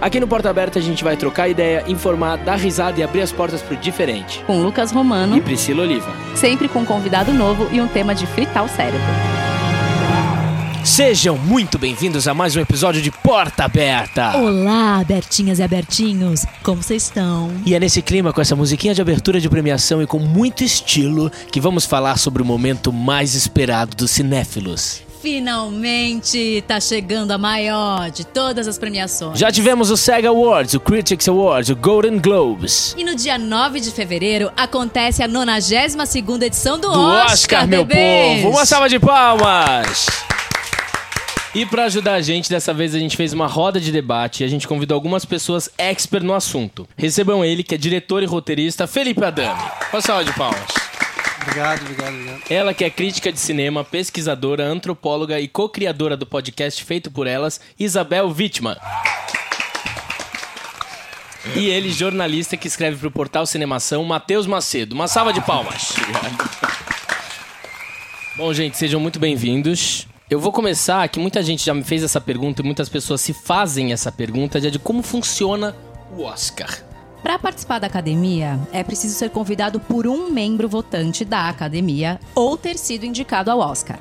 Aqui no Porta Aberta a gente vai trocar ideia, informar, dar risada e abrir as portas pro diferente. Com Lucas Romano. E Priscila Oliva. Sempre com um convidado novo e um tema de fritar o cérebro. Sejam muito bem-vindos a mais um episódio de Porta Aberta. Olá, abertinhas e abertinhos, como vocês estão? E é nesse clima, com essa musiquinha de abertura de premiação e com muito estilo, que vamos falar sobre o momento mais esperado dos cinéfilos. Finalmente tá chegando a maior de todas as premiações. Já tivemos o SEG Awards, o Critics Awards, o Golden Globes. E no dia 9 de fevereiro acontece a 92ª edição do, Do Oscar, Oscar, meu povo. Uma salva de palmas! E pra ajudar a gente, dessa vez a gente fez uma roda de debate e a gente convidou algumas pessoas expert no assunto. Recebam ele, que é diretor e roteirista, Felipe Adami. Uma salva de palmas. Obrigado, obrigado, obrigado. Ela que é crítica de cinema, pesquisadora, antropóloga e co-criadora do podcast feito por elas, Isabel Wittmann. E ele, jornalista que escreve pro portal Cinemação, Matheus Macedo. Uma salva de palmas. Bom, gente, sejam muito bem-vindos. Eu vou começar, que muita gente já me fez essa pergunta e muitas pessoas se fazem essa pergunta, de como funciona o Oscar. Para participar da academia, é preciso ser convidado por um membro votante da academia ou ter sido indicado ao Oscar.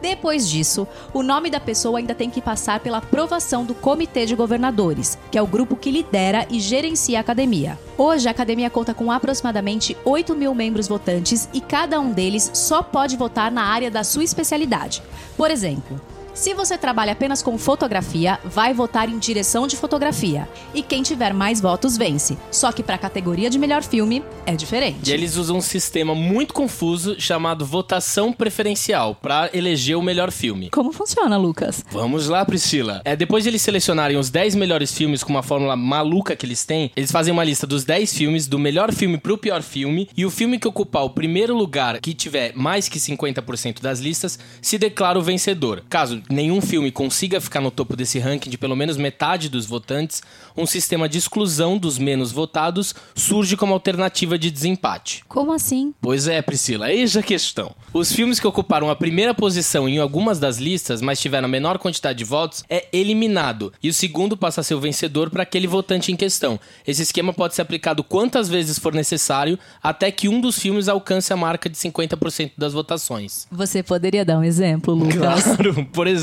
Depois disso, o nome da pessoa ainda tem que passar pela aprovação do Comitê de Governadores, que é o grupo que lidera e gerencia a academia. Hoje, a academia conta com aproximadamente 8 mil membros votantes e cada um deles só pode votar na área da sua especialidade. Por exemplo, se você trabalha apenas com fotografia, vai votar em direção de fotografia. E quem tiver mais votos vence. Só que para a categoria de melhor filme é diferente. E eles usam um sistema muito confuso chamado votação preferencial para eleger o melhor filme. Como funciona, Lucas? Vamos lá, Priscila. É, depois de eles selecionarem os 10 melhores filmes com uma fórmula maluca que eles têm, eles fazem uma lista dos 10 filmes, do melhor filme pro pior filme, e o filme que ocupar o primeiro lugar, que tiver mais que 50% das listas, se declara o vencedor. Caso nenhum filme consiga ficar no topo desse ranking de pelo menos metade dos votantes, um sistema de exclusão dos menos votados surge como alternativa de desempate. Como assim? Pois é, Priscila, eis a questão. Os filmes que ocuparam a primeira posição em algumas das listas, mas tiveram a menor quantidade de votos, é eliminado. E o segundo passa a ser o vencedor para aquele votante em questão. Esse esquema pode ser aplicado quantas vezes for necessário, até que um dos filmes alcance a marca de 50% das votações. Você poderia dar um exemplo, Lucas? Claro, por exemplo,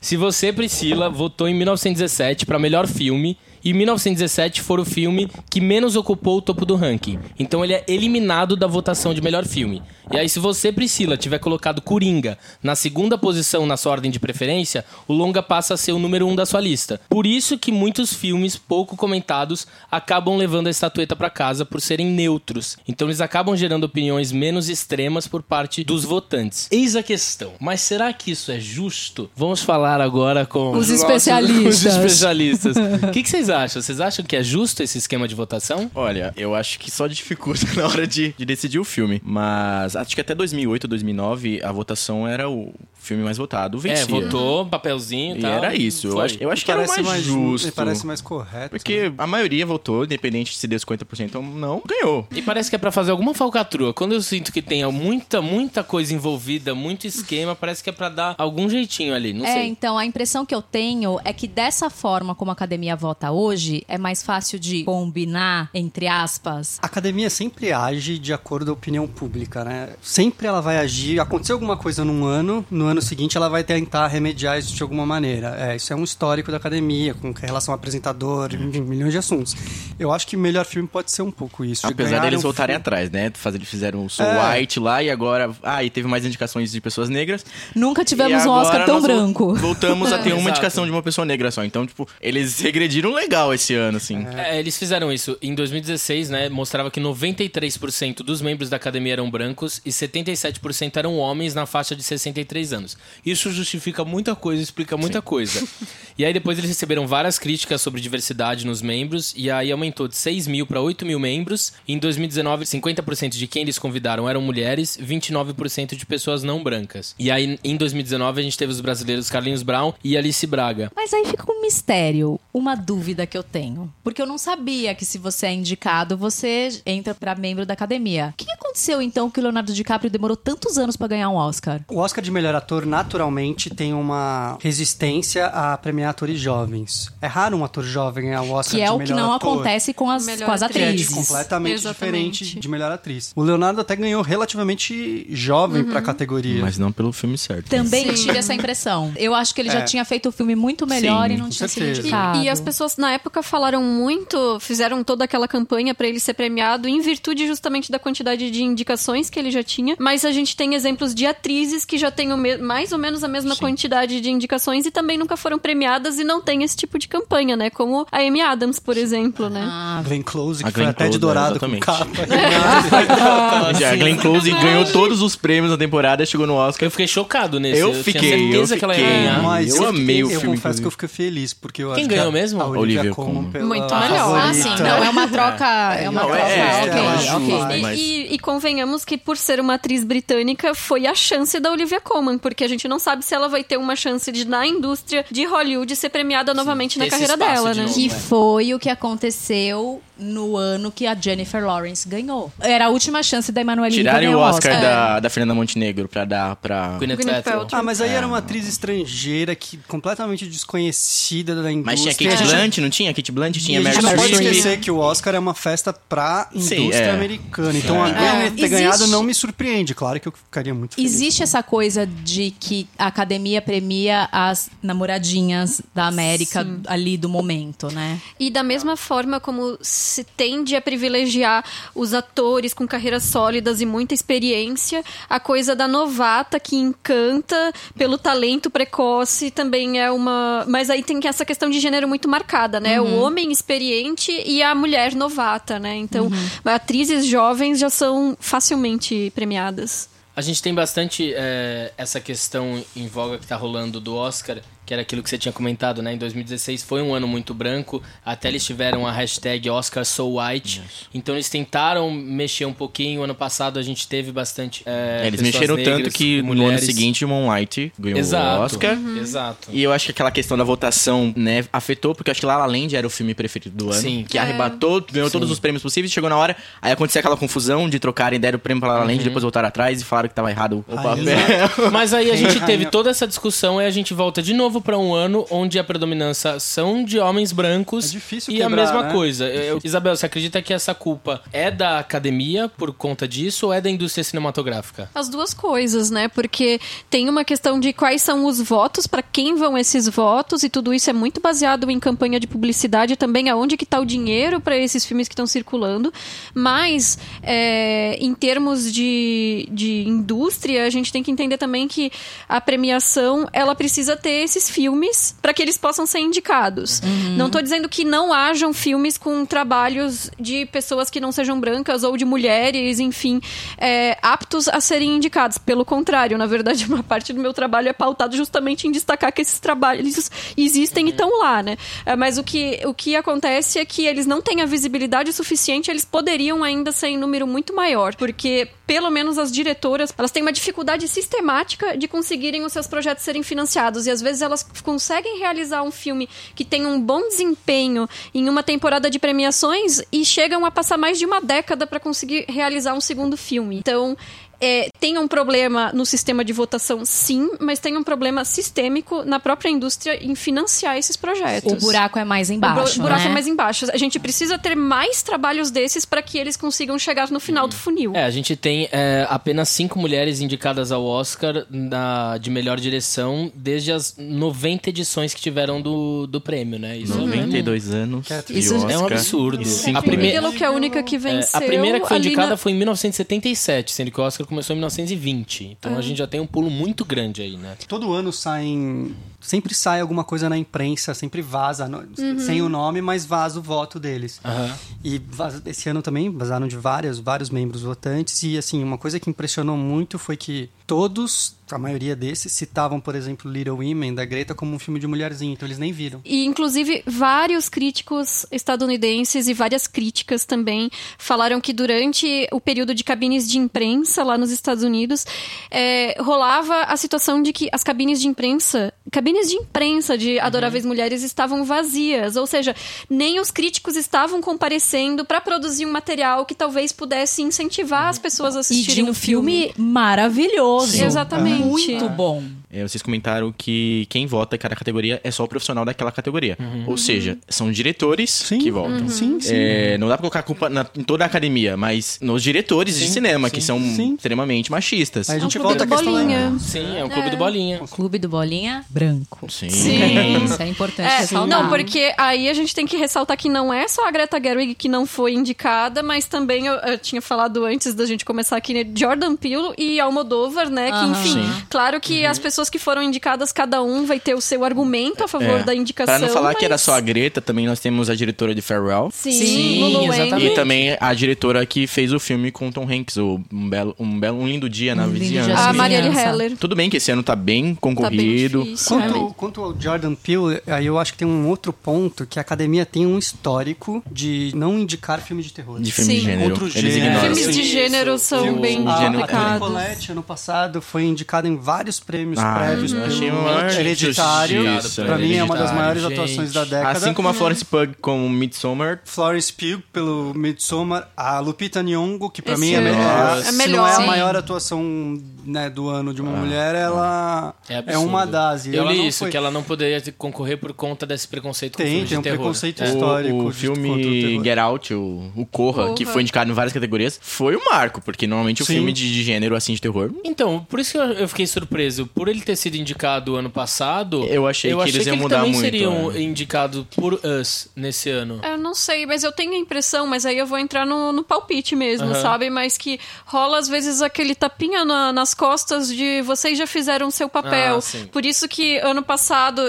se você, Priscila, votou em 1917 para melhor filme e 1917 for o filme que menos ocupou o topo do ranking. Então ele é eliminado da votação de melhor filme. E aí, se você, Priscila, tiver colocado Coringa na segunda posição na sua ordem de preferência, o longa passa a ser o número um da sua lista. Por isso que muitos filmes pouco comentados acabam levando a estatueta para casa por serem neutros. Então eles acabam gerando opiniões menos extremas por parte dos votantes. Eis a questão. Mas será que isso é justo? Vamos falar agora com Os nossos- especialistas. os especialistas. O que, que vocês acham? Vocês acham que é justo esse esquema de votação? Olha, eu acho que só dificulta na hora de, de decidir o filme. Mas acho que até 2008, 2009, a votação era o filme mais votado, vencia. É, votou, papelzinho e E tal. era isso. Eu Foi. acho, eu acho que era mais, ju- justo. Parece mais correto. Porque a maioria votou, independente se deu 50% ou não, ganhou. E parece que é pra fazer alguma falcatrua. Quando eu sinto que tem muita, muita coisa envolvida, muito esquema, parece que é pra dar algum jeitinho ali. Não É, sei. então a impressão que eu tenho é que dessa forma como a academia vota hoje, é mais fácil de combinar, entre aspas. A academia sempre age de acordo com a opinião pública, né? Sempre ela vai agir. Aconteceu alguma coisa num ano, no ano seguinte ela vai tentar remediar isso de alguma maneira. É, isso é um histórico da academia, com relação ao apresentador, enfim, milhões de assuntos. Eu acho que o melhor filme pode ser um pouco isso. Apesar deles um voltarem filme- atrás, né? Fazer, eles fizeram o Soul É. White lá e agora. Ah, e teve mais indicações de pessoas negras. Nunca tivemos um Oscar tão branco. Voltamos a ter uma indicação de uma pessoa negra só. Então, tipo, eles regrediram legal esse ano, assim. É, eles fizeram isso. Em 2016, né, mostrava que 93% dos membros da academia eram brancos e 77% eram homens na faixa de 63 anos. Isso justifica muita coisa, explica muita coisa. E aí depois eles receberam várias críticas sobre diversidade nos membros e aí aumentou de 6 mil para 8 mil membros. Em 2019, 50% de quem eles convidaram eram mulheres, 29% de pessoas não brancas. E aí em 2019 a gente teve os brasileiros Carlinhos Brown e Alice Braga. Mas aí fica um mistério, uma dúvida que eu tenho. Porque eu não sabia que se você é indicado, você entra pra membro da academia. O que aconteceu então que o Leonardo DiCaprio demorou tantos anos pra ganhar um Oscar? O Oscar de melhor ator, naturalmente, tem uma resistência a premiar atores jovens. É raro um ator jovem ganhar o Oscar Que é de o melhor que não ator. acontece com as, Melhor com as. Que é atrizes. completamente Exatamente. diferente de melhor atriz. O Leonardo até ganhou relativamente jovem pra categoria. Mas não pelo filme certo. Também Sim. tive essa impressão. Eu acho que ele já É. tinha feito o filme muito melhor Sim, e não tinha sido certeza. indicado. E as pessoas na época falaram muito, fizeram toda aquela campanha pra ele ser premiado em virtude justamente da quantidade de indicações que ele já tinha. Mas a gente tem exemplos de atrizes que já têm mais ou menos a mesma quantidade de indicações e também nunca foram premiadas e não tem esse tipo de campanha, né? Como a Amy Adams, por exemplo, né? Ah, Glenn Close, A que foi Glenn até de Close, dourado com exatamente. capa. A Glenn Close ganhou todos os prêmios na temporada, chegou no Oscar. Eu fiquei chocado nesse. Eu fiquei, certeza eu que ela ia fiquei. ganhar. Mas Eu amei o eu filme, confesso que eu inclusive. fiquei feliz, porque eu Quem acho que ganhou a, mesmo? A Olivia, Colman Colman. pela Muito melhor. Ah, sim. Não, é uma troca. É uma Não, troca. é, ok, ela ok. ajuda. E- Mas- E, e convenhamos que por ser uma atriz britânica foi a chance da Olivia Colman, porque a gente não sabe se ela vai ter uma chance de na indústria de Hollywood ser premiada novamente na esse carreira dela, de né? novo. Que né? foi o que aconteceu no ano que a Jennifer Lawrence ganhou. Era a última chance da Emanuele ganhar o Oscar É. da, da Fernanda Montenegro pra dar pra. Gwyneth Gwyneth Paltrow. Ah, mas aí era uma atriz estrangeira que completamente desconhecida da indústria. Mas tinha Kate Blunt, não tinha? Kate Blunt, E tinha a gente Meryl não pode Streep. esquecer que o Oscar é uma festa pra Sim, indústria é. americana. Então a É. Gwyneth É, ter existe- ganhado não me surpreende. Claro que eu ficaria muito feliz. Existe essa coisa de que a academia premia as namoradinhas da América ali do momento, né? E da mesma forma como se tende a privilegiar os atores com carreiras sólidas e muita experiência, a coisa da novata que encanta pelo talento precoce também é uma. Mas aí tem que essa questão de gênero muito marcada, né? O homem experiente e a mulher novata, né? Então, atrizes jovens já são facilmente premiadas. A gente tem bastante é, essa questão em voga que tá rolando do Oscar, que era aquilo que você tinha comentado, né? Em 2016 foi um ano muito branco, até eles tiveram a hashtag Oscar So White. Então eles tentaram mexer um pouquinho. Ano passado a gente teve bastante. é, Eles mexeram negras, tanto que no ano mulheres. seguinte o Moonlight ganhou Exato. o Oscar. Exato. E eu acho que aquela questão da votação, né, afetou, porque eu acho que La La Land era o filme preferido do ano. Sim. Que arrebatou, ganhou todos os prêmios possíveis, chegou na hora, aí aconteceu aquela confusão de trocarem, deram o prêmio pra La La Land, depois voltaram atrás e falaram que tava errado o Ah, papel. Mas aí a gente teve toda essa discussão e a gente volta de novo pra um ano onde a predominância são de homens brancos. É difícil E a mesma né? coisa. Eu- Isabel, você acredita que essa culpa é da academia por conta disso ou é da indústria cinematográfica? As duas coisas, né? Porque tem uma questão de quais são os votos, para quem vão esses votos, e tudo isso é muito baseado em campanha de publicidade também, aonde que tá o dinheiro para esses filmes que estão circulando. Mas, é, em termos de, de indústria, a gente tem que entender também que a premiação, ela precisa ter esses filmes para que eles possam ser indicados. Não tô dizendo que não hajam filmes com trabalhos de pessoas que não sejam brancas ou de mulheres, enfim, é, aptos a serem indicados. Pelo contrário, na verdade, uma parte do meu trabalho é pautado justamente em destacar que esses trabalhos existem e estão lá, né? É, Mas o que, o que acontece é que eles não têm a visibilidade suficiente, eles poderiam ainda ser em número muito maior, porque pelo menos as diretoras, elas têm uma dificuldade sistemática de conseguirem os seus projetos serem financiados e às vezes elas conseguem realizar um filme que tem um bom desempenho em uma temporada de premiações e chegam a passar mais de uma década para conseguir realizar um segundo filme. Então, é, tem um problema no sistema de votação, sim, mas tem um problema sistêmico na própria indústria em financiar esses projetos. O buraco é mais O embaixo, bu- buraco né? é mais embaixo. A gente precisa ter mais trabalhos desses para que eles consigam chegar no final do funil. É, a gente tem é, apenas cinco mulheres indicadas ao Oscar na- de melhor direção desde as 90 edições que tiveram do, do prêmio, né? Isso é um- 92 anos. de Isso é um absurdo. e cinco A primeira- Pelo que é a única que É, venceu. a primeira que foi indicada na- foi em 1977, sendo que o Oscar começou em 1920. Então a Ah. gente já tem um pulo muito grande aí, né? Todo ano saem. Sempre sai alguma coisa na imprensa, sempre vaza, no- sem o nome, mas vaza o voto deles. Aham. E vaza- esse ano também vazaram de várias, vários membros votantes. E assim, uma coisa que impressionou muito foi que todos, a maioria desses, citavam, por exemplo, Little Women, da Greta, como um filme de mulherzinha. Então eles nem viram. E, inclusive, vários críticos estadunidenses e várias críticas também falaram que durante o período de cabines de imprensa lá nos Estados Unidos, é, rolava a situação de que as cabines de imprensa cabines de imprensa de Adoráveis Mulheres estavam vazias, ou seja, nem os críticos estavam comparecendo para produzir um material que talvez pudesse incentivar as pessoas a E assistirem de um filme. filme maravilhoso. Exatamente. Muito bom. É, vocês comentaram que quem vota em cada categoria é só o profissional daquela categoria. Ou seja, são diretores Sim. que votam. Sim, sim. É, não dá pra colocar a culpa na- em toda a academia, mas nos diretores de cinema, que são Sim. extremamente machistas. Aí a gente É um volta do questão. Bolinha. Sim, é um clube do Bolinha. Clube do Bolinha branco. Sim. Isso é importante É, ressaltar. não, porque aí a gente tem que ressaltar que não é só a Greta Gerwig que não foi indicada, mas também eu, eu tinha falado antes da gente começar aqui, né, Jordan Peele e Almodóvar, né, que enfim, claro que as pessoas que foram indicadas, cada um vai ter o seu argumento a favor É. da indicação. Pra não falar que era mas- só a Greta, também nós temos a diretora de Farewell. Sim, Sim, exatamente. E também a diretora que fez o filme com Tom Hanks, o Um Belo, um belo um Lindo Dia na Um Vizinhança. A. Marielle. Heller. Tudo bem que esse ano tá bem Tá bem concorrido. difícil, né? Quanto, quanto ao Jordan Peele, aí eu acho que tem um outro ponto que a academia tem um histórico de não indicar filme de terror. de filme de Sim. gênero. Eles gênero. ignoram. Filmes de gênero são bem a, a complicados. Collette, ano passado, foi indicada em vários prêmios Ah, prévios eu pelo achei uma Hereditário. Pra mim é uma das maiores gente. atuações da década. Assim como a Florence Pug com Midsommar. Florence Pugh pelo Midsommar, a Lupita Nyong'o, que pra Esse mim é, é- melhor. é se melhor. não é a maior atuação né, do ano de uma mulher, ela É, é, uma das. E Eu li isso, foi- que ela não poderia concorrer por conta desse preconceito com Tem, filmes tem de um terror. preconceito É. histórico. O, o filme o. Get Out, o, o Corra, Corra. que foi indicado em várias categorias, foi um marco, porque normalmente o Sim. filme de, de gênero assim de terror. Então, por isso que eu, eu fiquei surpreso. Por ele ter sido indicado ano passado, Eu achei que eles iam ele mudar também muito, seriam é. indicados por Us nesse ano. Eu não sei, mas eu tenho a impressão, mas aí eu vou entrar no, no palpite mesmo, Aham. sabe? Mas que rola às vezes aquele tapinha na- nas costas de vocês já fizeram o seu papel. Ah, sim. Por isso que ano passado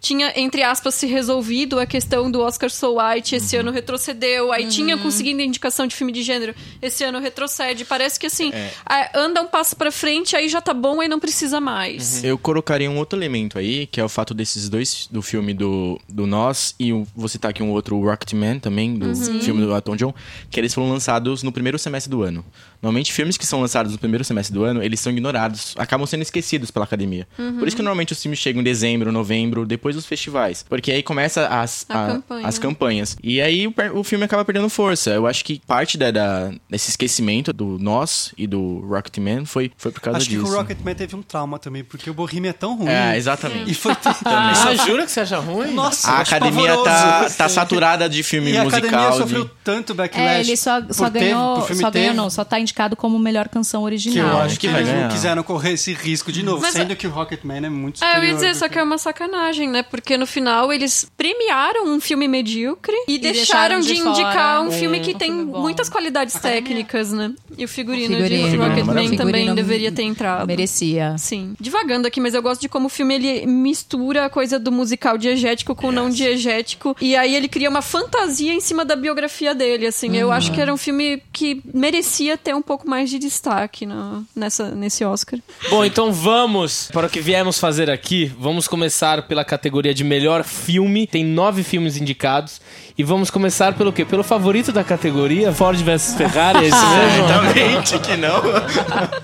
tinha, entre aspas, se resolvido a questão do Oscar So White, esse Uhum. ano retrocedeu, aí tinha conseguido indicação de filme de gênero, esse ano retrocede. Parece que assim, É. anda um passo pra frente, aí já tá bom, aí não precisa mais. Eu colocaria um outro elemento aí, que é o fato desses dois, do filme do, do Nós, e o- vou citar aqui um outro, o Rocketman também, do filme do Atom John, que eles foram lançados no primeiro semestre do ano. Normalmente, filmes que são lançados no primeiro semestre do ano, eles são ignorados, acabam sendo esquecidos pela academia. Por isso que normalmente os filmes chegam em dezembro, novembro, depois dos festivais. Porque aí começa as, A a- campanha. as campanhas. E aí o, o filme acaba perdendo força. Eu acho que parte da, da- desse esquecimento do Nós e do Rocketman foi, foi por causa Acho que disso. o Rocketman teve um trauma também, porque o Bohemian é tão ruim. É, exatamente. E foi Ah, jura que você acha ruim? Nossa, A eu acho academia tá, tá saturada de filme E a musical. academia de- sofreu tanto backlash. É, ele só, só ganhou. Só ganhou, não, só tá indicado como melhor canção Que original. eu acho que, que eles não quiseram correr esse risco de novo, Mas sendo que o Rocketman é muito Ah, superior. eu ia dizer, só que é uma sacanagem, né? Porque no final eles premiaram um filme medíocre e, deixaram deixaram, de de indicar um um- filme que um tem filme muitas qualidades técnicas, né? E o figurino, O figurino, de Rocketman também deveria ter entrado. Merecia. Sim. Divagando aqui, mas eu gosto de como o filme ele mistura a coisa do musical diegético com o não diegético. E aí ele cria uma fantasia em cima da biografia dele, assim. Eu acho que era um filme que merecia ter um pouco mais de destaque no, nessa, nesse Oscar. Bom, então vamos para o que viemos fazer aqui. Vamos começar pela categoria de melhor filme. Tem nove filmes indicados. E vamos começar pelo quê? Pelo favorito da categoria, Ford vs Ferrari, é isso mesmo? Certamente que não.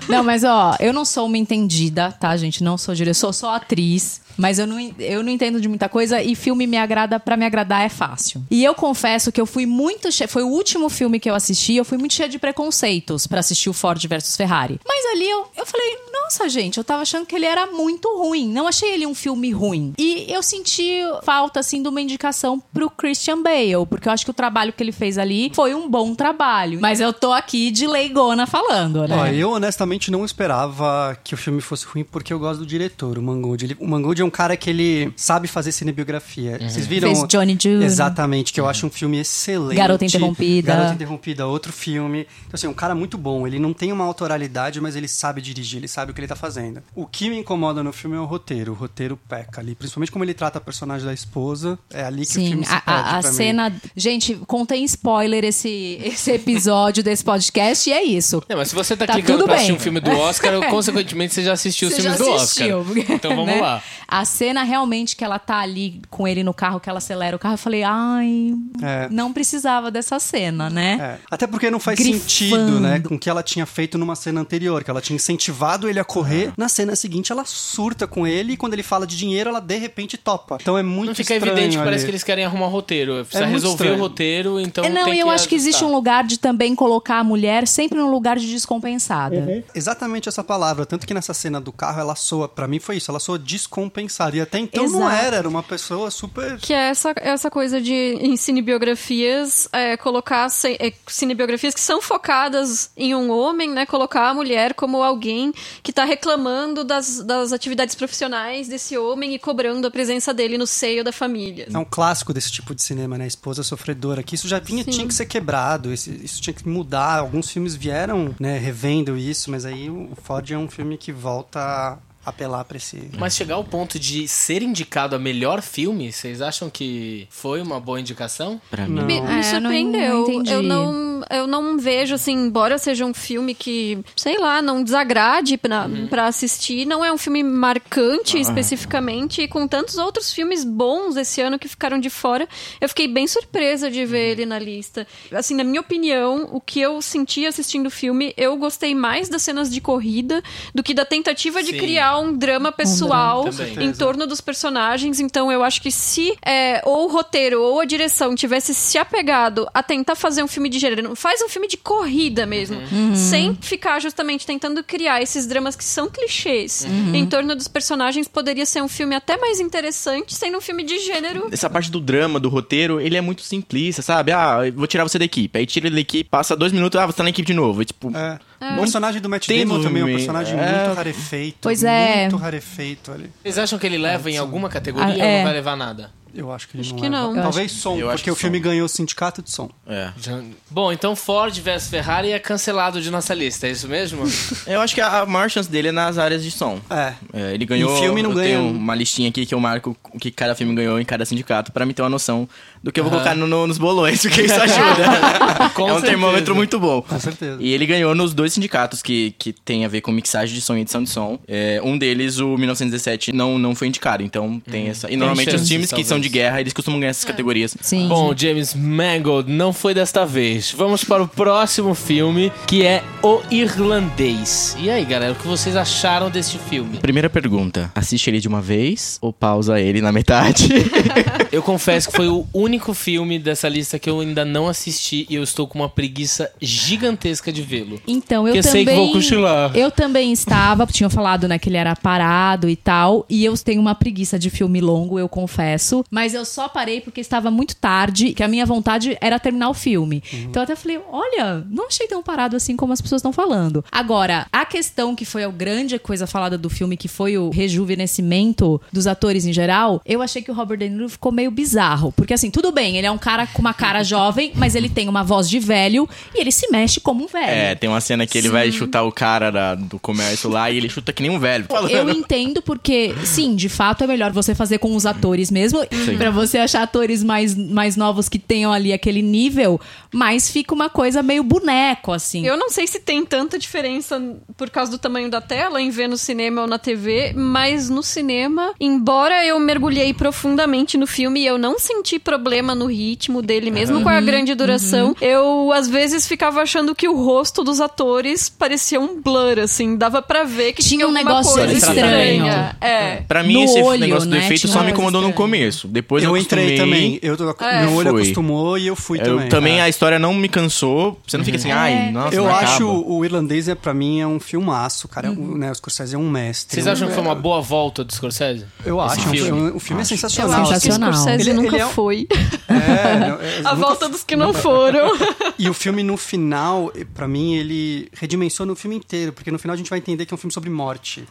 Não, mas ó, eu não sou uma entendida, tá, gente? Não sou diretor, sou só atriz. Mas eu não, eu não entendo de muita coisa e filme me agrada, pra me agradar é fácil. E eu confesso que eu fui muito cheia, foi o último filme que eu assisti, eu fui muito cheia de preconceitos pra assistir o Ford versus Ferrari. Mas ali eu, eu falei, nossa, gente, eu tava achando que ele era muito ruim. Não achei ele um filme ruim. E eu senti falta, assim, de uma indicação pro Christian Bale, porque eu acho que o trabalho que ele fez ali foi um bom trabalho. Mas eu tô aqui de leigona falando, né? Ó, eu honestamente não esperava que o filme fosse ruim porque eu gosto do diretor, o Mangold. Ele- o Mangold é um cara que ele sabe fazer cinebiografia. Vocês viram? Fez Johnny June. Exatamente, que eu acho um filme excelente. Garota Interrompida. Garota Interrompida, outro filme. Então, assim, um cara muito bom. Ele não tem uma autoralidade, mas ele sabe dirigir, ele sabe o que ele tá fazendo. O que me incomoda no filme é o roteiro. O roteiro peca ali. Principalmente como ele trata a personagem da esposa. É ali que o Sim, filme se a, perde a- a pra mim. cena. Gente, contém spoiler esse, esse episódio desse podcast e é isso. Não, mas se você tá, Tá clicando pra assistir bem. um filme do Oscar, consequentemente você já assistiu os Você filmes já do assistiu, Oscar. porque, Então vamos né? lá. A cena realmente que ela tá ali com ele no carro, que ela acelera o carro, eu falei, ai, É. não precisava dessa cena, né? É. Até porque não faz Grifando. sentido, né? Com o que ela tinha feito numa cena anterior, que ela tinha incentivado ele a correr. Na cena seguinte, ela surta com ele e quando ele fala de dinheiro, ela de repente topa. Então é muito Não fica estranho evidente, parece ali. que eles querem arrumar roteiro. Precisa muito resolver estranho. o roteiro, então. É, não, tem e eu que acho que existe um lugar de também colocar a mulher sempre num lugar de descompensada. Exatamente essa palavra. Tanto que nessa cena do carro, ela soa, pra mim foi isso, ela soa descompensada. E até então não Exato. era, era uma pessoa super. Que é essa, essa coisa de, em cinebiografias, é, colocar é, cinebiografias que são focadas em um homem, né? Colocar a mulher como alguém que tá reclamando das, das atividades profissionais desse homem e cobrando a presença dele no seio da família. É um clássico desse tipo de cinema, né? Esposa sofredora. Que isso já vinha, Sim. tinha que ser quebrado, esse- isso tinha que mudar. Alguns filmes vieram, né, revendo isso, mas aí o Ford é um filme que volta apelar pra esse. Mas chegar ao ponto de ser indicado a melhor filme, vocês acham que foi uma boa indicação? Pra mim. Não. Me, É, me não- surpreendeu. não entendi. eu, não, eu não vejo, assim, embora seja um filme que, sei lá, não desagrade pra, Uhum. pra assistir, não é um filme marcante especificamente, e com tantos outros filmes bons esse ano que ficaram de fora, eu fiquei bem surpresa de Uhum. ver ele na lista. Assim, na minha opinião, o que eu senti assistindo o filme, eu gostei mais das cenas de corrida do que da tentativa de Sim. criar um drama pessoal drama. Também. em torno dos personagens. Então, eu acho que se é, ou o roteiro ou a direção tivesse se apegado a tentar fazer um filme de gênero, faz um filme de corrida mesmo, sem ficar justamente tentando criar esses dramas que são clichês em torno dos personagens, poderia ser um filme até mais interessante, sendo um filme de gênero. Essa parte do drama, do roteiro, ele é muito simplista, sabe? Ah, eu vou tirar você da equipe. Aí tira ele da equipe, passa dois minutos, ah, você tá na equipe de novo. E, tipo, É. O personagem do Matt tem Damon também é um personagem É. muito rarefeito. Pois é. Muito rarefeito ali. Vocês acham que ele leva em alguma categoria Ah, ou é. não vai levar nada? Eu acho que ele Acho não que leva. não. Talvez som, eu acho porque o filme som. ganhou o sindicato de som. é. Já- Bom, então Ford vs Ferrari é cancelado de nossa lista, é isso mesmo? Eu acho que a a maior chance dele é nas áreas de som. É. É, ele ganhou. Em filme não tenho uma listinha aqui que eu marco o que cada filme ganhou em cada sindicato, pra mim ter uma noção do que eu vou Aham. colocar no- no- nos bolões, porque isso ajuda. Com é um certeza. termômetro muito bom. Com certeza. E ele ganhou nos dois sindicatos que, que tem a ver com mixagem de som e edição de som. É, um deles, o 1917, não, não foi indicado. Então tem essa. E normalmente os times que são de talvez. guerra, eles costumam ganhar essas categorias. Sim. Bom, James Mangold não foi desta vez. Vamos para o próximo filme, que é O Irlandês. E aí, galera, o que vocês acharam deste filme? Primeira pergunta: assiste ele de uma vez ou pausa ele na metade? Eu confesso que foi o único filme dessa lista que eu ainda não assisti e eu estou com uma preguiça gigantesca de vê-lo. Então, eu Porque também. sei que vou cochilar. Eu também estava, tinham falado, né, que ele era parado e tal. E eu tenho uma preguiça de filme longo, eu confesso. Mas eu só parei porque estava muito tarde, que a minha vontade era terminar o filme. Então eu até falei: olha, não achei tão parado assim como as pessoas estão falando. Agora, a questão que foi a grande coisa falada do filme, que foi o rejuvenescimento dos atores em geral, eu achei que o Robert De Niro ficou meio bizarro. Porque assim, tudo bem, ele é um cara com uma cara jovem, mas ele tem uma voz de velho e ele se mexe como um velho. é, tem uma cena que ele vai chutar o cara da- do comércio lá e ele chuta que nem um velho. Eu entendo porque, sim, de fato é melhor você fazer com os atores mesmo, pra você achar atores mais, mais novos que tenham ali aquele nível, mas fica uma coisa meio boneco, assim. Eu não sei se tem tanta diferença por causa do tamanho da tela em ver no cinema ou na TV, mas no cinema, embora eu mergulhei profundamente no filme e eu não senti problema no ritmo dele, mesmo com a grande duração, eu às vezes ficava achando que o rosto dos atores parecia um blur, assim, dava pra ver que Tinha tinha, um alguma negócio coisa estranho. estranha. É. Pra mim, No esse olho, negócio do né? efeito Tinha só me incomodou no estranha. Começo. Depois eu, eu entrei também. Eu, tô- É. Meu olho Fui. acostumou e eu fui Eu também. também, É. a história não me cansou. Você não fica assim, ai, nossa, Eu não acho acaba. o irlandês, é, pra mim, é um filmaço, cara. O, né, o Scorsese é um mestre. Vocês acham que foi uma boa volta do Scorsese? Eu Esse acho. filme? O filme é Acho. Eu sensacional. acho que o Sensacional. Scorsese Ele- nunca ele é um- foi. É, não, é, A volta dos que não foram. E o filme, no final, pra mim, ele redimensiona o filme inteiro, porque no final a gente vai entender que é um filme sobre morte,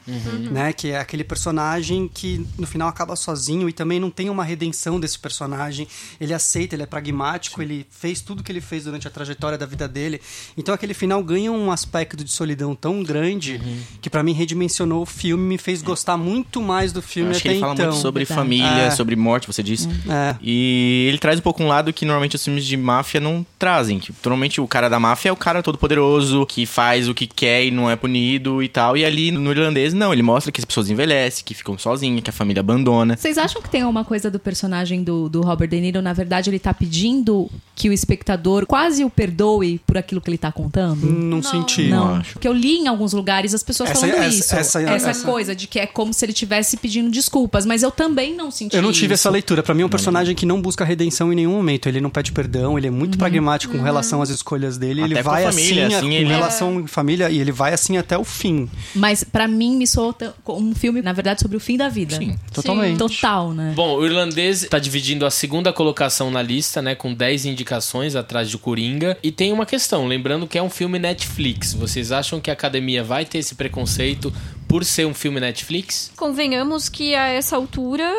né? Que é aquele personagem que no final acaba sozinho e também não tem uma redenção desse personagem. Ele aceita, ele é pragmático, ele fez tudo que ele fez durante a trajetória da vida dele. Então aquele final ganha um aspecto de solidão tão grande que pra mim redimensionou o filme, me fez gostar muito mais do filme Acho que até ele fala então. muito sobre Verdade. família, É. sobre morte, você disse. É. E ele traz um pouco um lado que normalmente os filmes de máfia não trazem. Tipo, normalmente o cara da máfia é o cara todo poderoso, que faz o que quer e não é punido e tal. E ali no irlandês, não, ele mostra que as pessoas envelhecem, que ficam sozinhas, que a família abandona. Vocês acham que tem uma coisa do personagem do, do Robert De Niro, na verdade, ele tá pedindo que o espectador quase o perdoe por aquilo que ele tá contando? Não, senti. Não, acho. porque eu li em alguns lugares as pessoas Essa- falando essa- isso. essa- essa- coisa de que é como se ele estivesse pedindo desculpas, mas eu também não senti Eu não tive isso. essa leitura. Pra mim é um personagem que não busca redenção em nenhum momento. Ele não pede perdão, ele é muito pragmático com relação às escolhas dele. Até ele com a vai família, assim, assim, com ele- relação à família, e ele vai assim até o fim. Mas pra mim me tão- um filme, na verdade, sobre o fim da vida. Sim. Totalmente. Total, né? Bom, o irlandês tá dividindo a segunda colocação na lista, né? Com 10 indicações atrás de Coringa. E tem uma questão, lembrando que é um filme Netflix. Vocês acham que a academia vai ter esse preconceito por ser um filme Netflix? Convenhamos que a essa altura,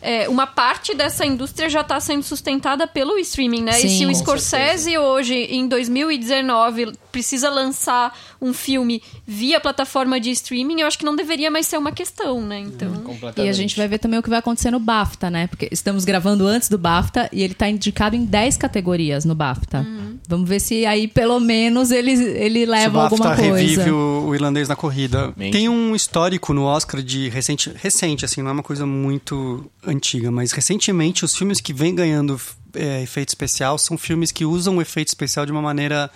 é, uma parte dessa indústria já está sendo sustentada pelo streaming, né? e Sim, se o Scorsese hoje, em 2019, precisa lançar um filme via plataforma de streaming, eu acho que não deveria mais ser uma questão, né? Então. E a gente vai ver também o que vai acontecer no BAFTA, né? Porque estamos gravando antes do BAFTA e ele tá indicado em 10 categorias no BAFTA. Vamos ver se aí pelo menos ele, ele leva o alguma BAFTA coisa. revive o, o irlandês na corrida. Mente. Tem um histórico no Oscar de recente, recente, assim, não é uma coisa muito antiga, mas recentemente os filmes que vêm ganhando é, efeito especial são filmes que usam o efeito especial de uma maneira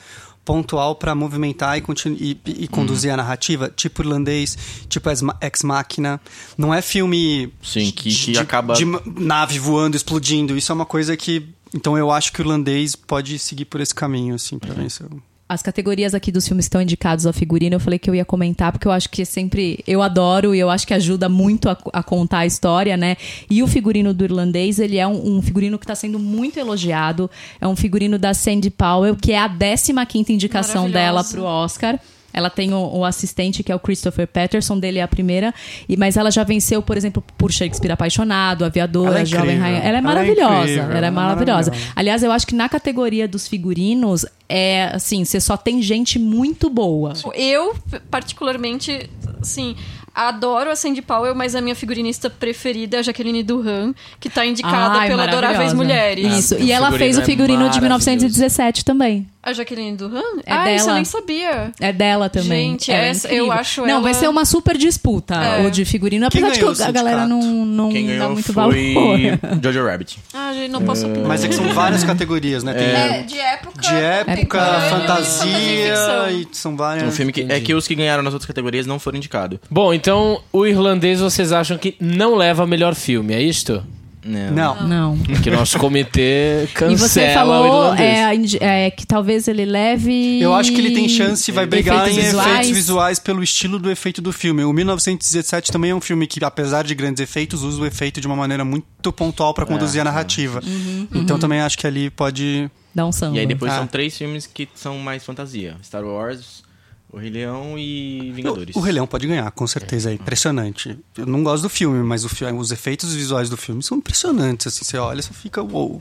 pontual para movimentar e, e- e conduzir Uhum. a narrativa, tipo irlandês, tipo Ex Ma- Ex Machina. Não é filme Sim, que- que de, acaba- de nave voando, explodindo. Isso é uma coisa que então eu acho que o irlandês pode seguir por esse caminho, assim, pra ver se eu... As categorias aqui dos filmes estão indicados ao figurino, eu falei que eu ia comentar, porque eu acho que sempre. Eu adoro e eu acho que ajuda muito a, a contar a história, né? E o figurino do irlandês, ele é um, um figurino que está sendo muito elogiado. É um figurino da Sandy Powell, que é a 15 indicação dela Maravilhosa. pro Oscar. Ela tem o, o assistente, que é o Christopher Patterson, dele é a primeira. E, mas ela já venceu, por exemplo, por Shakespeare Apaixonado, Aviadora, Ela é Jovem. Rainha. Ela é Ela é maravilhosa. incrível, ela é ela é maravilhosa. maravilhosa. Aliás, eu acho que na categoria dos figurinos, é assim, você só tem gente muito boa. Eu, particularmente, assim, adoro a Sandy Powell, mas a minha figurinista preferida é a Jaqueline Duran, que tá indicada Ai, pela Adoráveis maravilhosa. Mulheres. Isso. E ela fez o é figurino de maravilhoso. 1917 também. A Jaqueline Duran? É ah, isso eu dela. nem sabia. É dela também. Gente, é essa- eu acho Não, ela- vai ser uma super disputa É. o de figurino, Quem apesar de que o a galera não, não Quem dá ganhou muito foi valor. Jojo Rabbit. Ah, gente, não posso opinar. Mas é que são várias categorias, né? Tem É, de época. de época, É, fantasia, ficção. e são várias. Um filme que, é que os que ganharam nas outras categorias não foram indicados. Bom, então o irlandês vocês acham que não leva melhor filme, é isto? Não. Não. Que nosso comitê cancela E você o falou irlandês. é, é, que talvez ele leve. Eu acho que ele tem chance e vai brigar Efeitos em visuais. efeitos visuais pelo estilo do efeito do filme. O 1917 também é um filme que, apesar de grandes efeitos, usa o efeito de uma maneira muito pontual para conduzir a narrativa. Então também acho que ali pode. Dá um samba. E aí depois Ah. são três filmes que são mais fantasia. Star Wars, O Rei Leão e Vingadores. O, o Rei Leão pode ganhar, com certeza. É impressionante. Eu não gosto do filme, mas o fi- os efeitos visuais do filme são impressionantes. Assim, você olha e você fica. Uou.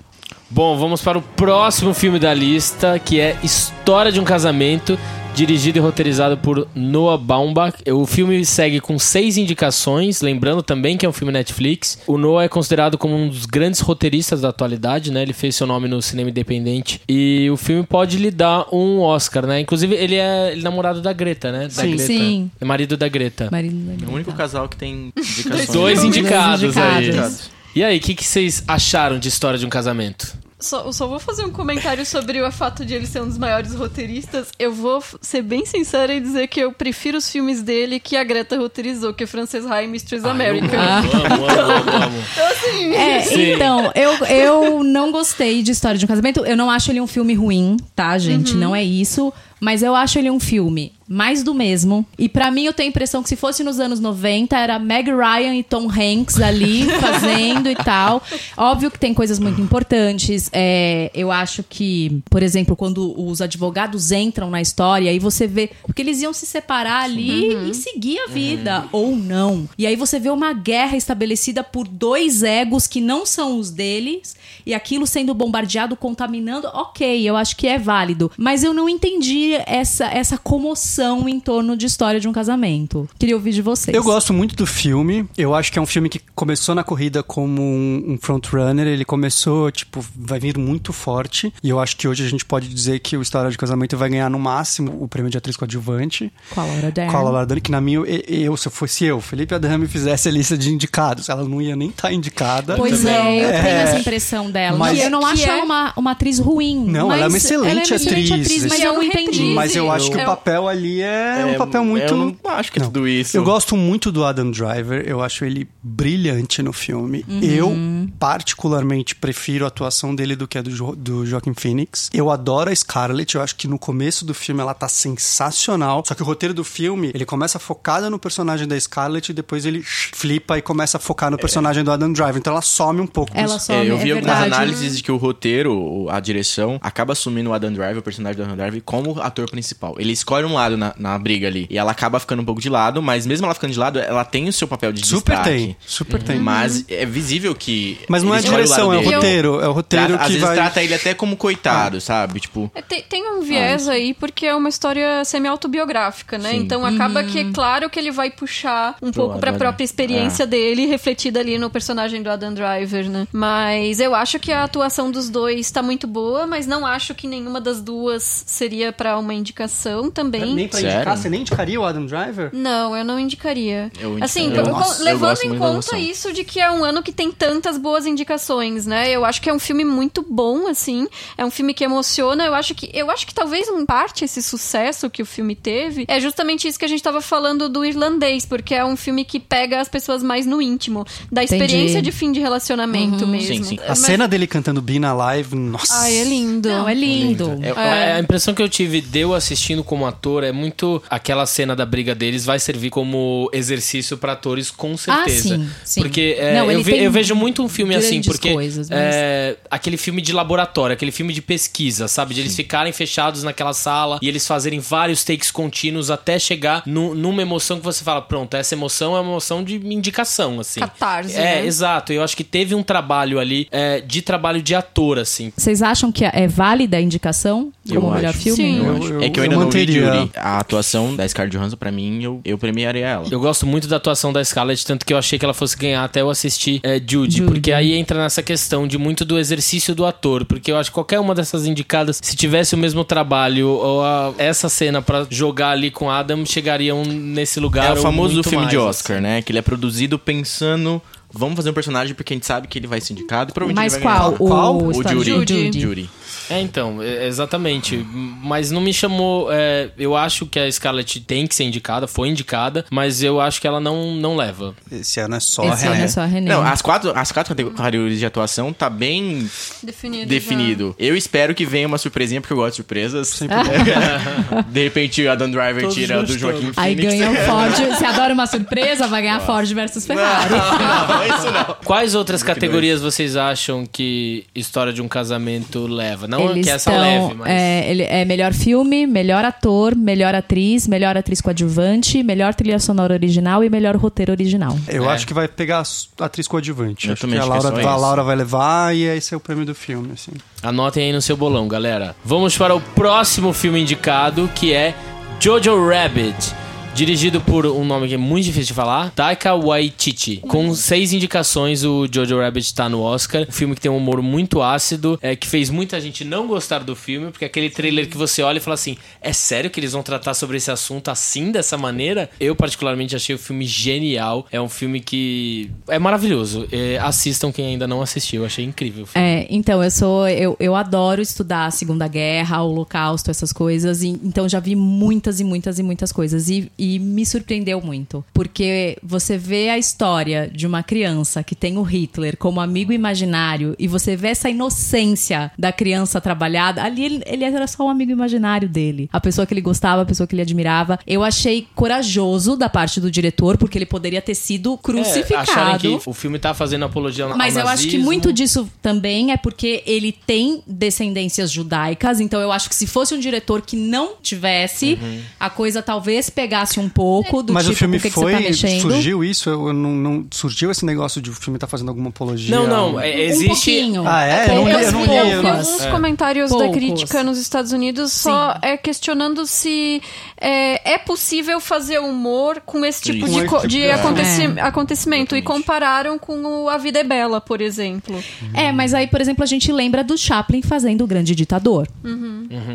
Bom, vamos para o próximo filme da lista, que é História de um Casamento, dirigido e roteirizado por Noah Baumbach. O filme segue com seis indicações, lembrando também que é um filme Netflix. O Noah é considerado como um dos grandes roteiristas da atualidade, né? Ele fez seu nome no cinema independente. E o filme pode lhe dar um Oscar, né? Inclusive, ele é, ele é namorado da Greta, né? Da Sim. Greta. Sim. É marido da Greta. Marido da É o único casal que tem indicações. Dois indicados, indicados. aí. E aí, o que, que vocês acharam de História de um Casamento? Só, eu só vou fazer um comentário sobre o fato de ele ser um dos maiores roteiristas. Eu vou ser bem sincera e dizer que eu prefiro os filmes dele que a Greta roteirizou, que é Frances Ha e Mistress America. Amo, amo, amo, amo. É, Sim. então, eu, eu não gostei de História de um Casamento. Eu não acho ele um filme ruim, tá, gente? Não é isso. Mas eu acho ele um filme mais do mesmo. E pra mim, eu tenho a impressão que se fosse nos anos 90, era Meg Ryan e Tom Hanks ali fazendo e tal. Óbvio que tem coisas muito importantes. É, eu acho que, por exemplo, quando os advogados entram na história, aí você vê. Porque eles iam se separar ali e seguir a vida, ou não. E aí você vê uma guerra estabelecida por dois egos que não são os deles, e aquilo sendo bombardeado, contaminando. Ok, eu acho que é válido. Mas eu não entendi essa, essa comoção discussão em torno de história de um casamento. Queria ouvir de vocês. Eu gosto muito do filme. Eu acho que é um filme que começou na corrida como um, um frontrunner. Ele começou, tipo, vai vir muito forte. E eu acho que hoje a gente pode dizer que o História de Casamento vai ganhar no máximo o prêmio de atriz coadjuvante. Com a Laura Dern. Com a Laura Dern, que na minha, eu, se eu fosse eu, Felipe Adame fizesse a lista de indicados, ela não ia nem estar indicada. Pois é, eu tenho essa impressão dela. Mas- e eu não Que acho é- ela uma, uma atriz ruim. Não, mas ela é uma excelente ela é uma excelente atriz. atriz, mas é eu não entendi. Mas eu acho que É o um- papel ali é, um papel muito. Eu não acho que é Não. tudo isso. Eu gosto muito do Adam Driver, eu acho ele brilhante no filme. Uhum. Eu, particularmente, prefiro a atuação dele do que a do, jo do Joaquin Phoenix. Eu adoro a Scarlett, eu acho que no começo do filme ela tá sensacional. Só que o roteiro do filme, ele começa focada no personagem da Scarlett e depois ele flipa e começa a focar no personagem do Adam Driver. Então ela some um pouco. Ela só É, eu vi é algumas verdade. análises de que o roteiro, a direção, acaba assumindo o Adam Driver, o personagem do Adam Driver, como ator principal. Ele escolhe um lado na, na briga ali. E ela acaba ficando um pouco de lado, mas mesmo ela ficando de lado, ela tem o seu papel de Super destaque. tem, super tem. Mas é visível que. Mas não é a direção, lado é o roteiro. É o roteiro Trata- às que vezes vai. trata ele até como coitado, sabe? Tipo. É, Tem, tem um viés aí, porque é uma história semi-autobiográfica, né? Sim. Então acaba que é claro que ele vai puxar um pouco pra Adam. própria experiência dele, refletida ali no personagem do Adam Driver, né? Mas eu acho que a atuação dos dois tá muito boa, mas não acho que nenhuma das duas seria pra uma indicação também. Nem pra Sério? indicar, você nem indicaria o Adam Driver? Não, eu não indicaria. Eu indico- assim, eu- nossa, levando em conta isso de que é um ano que tem tantas boas indicações, né? Eu acho que é um filme muito bom, assim. É um filme que emociona. Eu acho que, eu acho que talvez em parte esse sucesso que o filme teve é justamente isso que a gente tava falando do irlandês, porque é um filme que pega as pessoas mais no íntimo, da Entendi. experiência de fim de relacionamento mesmo. Sim, sim. A Mas- cena dele cantando Be na Live, nossa. Ai, é lindo. Não, é lindo. É, A impressão que eu tive de eu assistindo como ator é muito aquela cena da briga deles vai servir como exercício pra atores com certeza. Ah, sim, sim. Porque é, Não, eu, ve- eu vejo muito um filme assim, porque coisas, mas- é, aquele filme de laboratório, aquele filme de pesquisa, sabe? De eles ficarem fechados naquela sala e eles fazerem vários takes contínuos até chegar nu- numa emoção que você fala, pronto, essa emoção é uma emoção de indicação, assim. Catarse, É, né? exato. Eu acho que teve um trabalho ali é, de trabalho de ator, assim. Vocês acham que é válida a indicação como Eu melhor acho. filme? Sim. Eu Eu- é que eu eu ainda não vi manteria. A atuação da Scarlett Johansson, pra mim, eu, eu premiaria ela. Eu gosto muito da atuação da Scarlett, tanto que eu achei que ela fosse ganhar até eu assistir é, Judy, Judy. porque aí entra nessa questão de muito do exercício do ator, porque eu acho que qualquer uma dessas indicadas, se tivesse o mesmo trabalho ou a- essa cena pra jogar ali com Adam, chegariam nesse lugar. É o ou famoso muito filme mais, de assim. Oscar, né? Que ele é produzido pensando. Vamos fazer um personagem porque a gente sabe que ele vai ser indicado e provavelmente Mas ele vai qual? ganhar. Qual? O, O Judy. Judy. Judy. É, então, é, exatamente. Mas não me chamou. é, eu acho que a Scarlett tem que ser indicada, foi indicada, mas eu acho que ela não, não leva. Esse ano é só a Esse ano René. é só a René. Não, as quatro, as quatro categorias de atuação tá bem Definido. definido. Eu espero que venha uma surpresinha, porque eu gosto de surpresas. de repente, a Dan Driver Todos tira do. Joaquim Aí Phoenix. ganha o Ford. Você adora uma surpresa, vai ganhar Ford versus Ferrari. Não, isso não. Quais outras categorias vocês acham que História de um Casamento leva? Não Eles que essa estão, leve, mas. é, ele é melhor filme, melhor ator, melhor atriz, melhor atriz coadjuvante, melhor trilha sonora original e melhor roteiro original. Eu É. acho que vai pegar a atriz coadjuvante. Eu acho também que a acho que é Laura, a. Laura vai levar e esse é o prêmio do filme, assim. Anotem aí no seu bolão, galera. Vamos para o próximo filme indicado, que é Jojo Rabbit. Dirigido por um nome que é muito difícil de falar, Taika Waititi. Com seis indicações, o Jojo Rabbit tá no Oscar. Um filme que tem um humor muito ácido, é, que fez muita gente não gostar do filme, porque aquele trailer que você olha e fala assim: é sério que eles vão tratar sobre esse assunto assim, dessa maneira? Eu, particularmente, achei o filme genial. É um filme que é maravilhoso. É, assistam quem ainda não assistiu, eu achei incrível. o filme. É, então, eu sou. Eu, eu adoro estudar a Segunda Guerra, o Holocausto, essas coisas. e- então já vi muitas e muitas e muitas coisas. E, e me surpreendeu muito. Porque você vê a história de uma criança que tem o Hitler como amigo imaginário e você vê essa inocência da criança trabalhada. Ali ele, ele era só um amigo imaginário dele. A pessoa que ele gostava, a pessoa que ele admirava. Eu achei corajoso da parte do diretor, porque ele poderia ter sido crucificado. É, acharem que o filme tá fazendo apologia ao Mas eu acho que muito disso também é porque ele tem descendências judaicas, então eu acho que se fosse um diretor que não tivesse, Uhum. a coisa talvez pegasse um pouco do Mas tipo o filme que, que foi. você tá mexendo. surgiu isso? Eu não, não- surgiu esse negócio de o filme tá fazendo alguma apologia? Não, não, é- Um existe... pouquinho. Ah, é? Eu não li, eu não li. Eu eu alguns É. comentários da Poucos. crítica nos Estados Unidos só é, questionando se é, é possível fazer humor com esse tipo Isso. de, co- de tipo- é. aconteci- É. acontecimento. E compararam com o A Vida é Bela, por exemplo. É, mas aí, por exemplo, a gente lembra do Chaplin fazendo o Grande Ditador.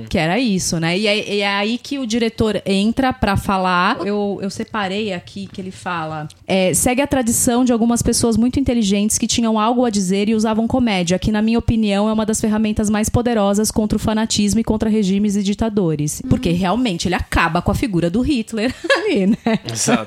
Que era isso, né? E é, é aí que o diretor entra pra falar. Eu, eu separei aqui que ele fala. é, segue a tradição de algumas pessoas muito inteligentes que tinham algo a dizer e usavam comédia, que, na minha opinião, é uma das ferramentas mais poderosas contra o fanatismo e contra regimes e ditadores. Porque realmente ele acaba com a figura do Hitler ali, né? Exato.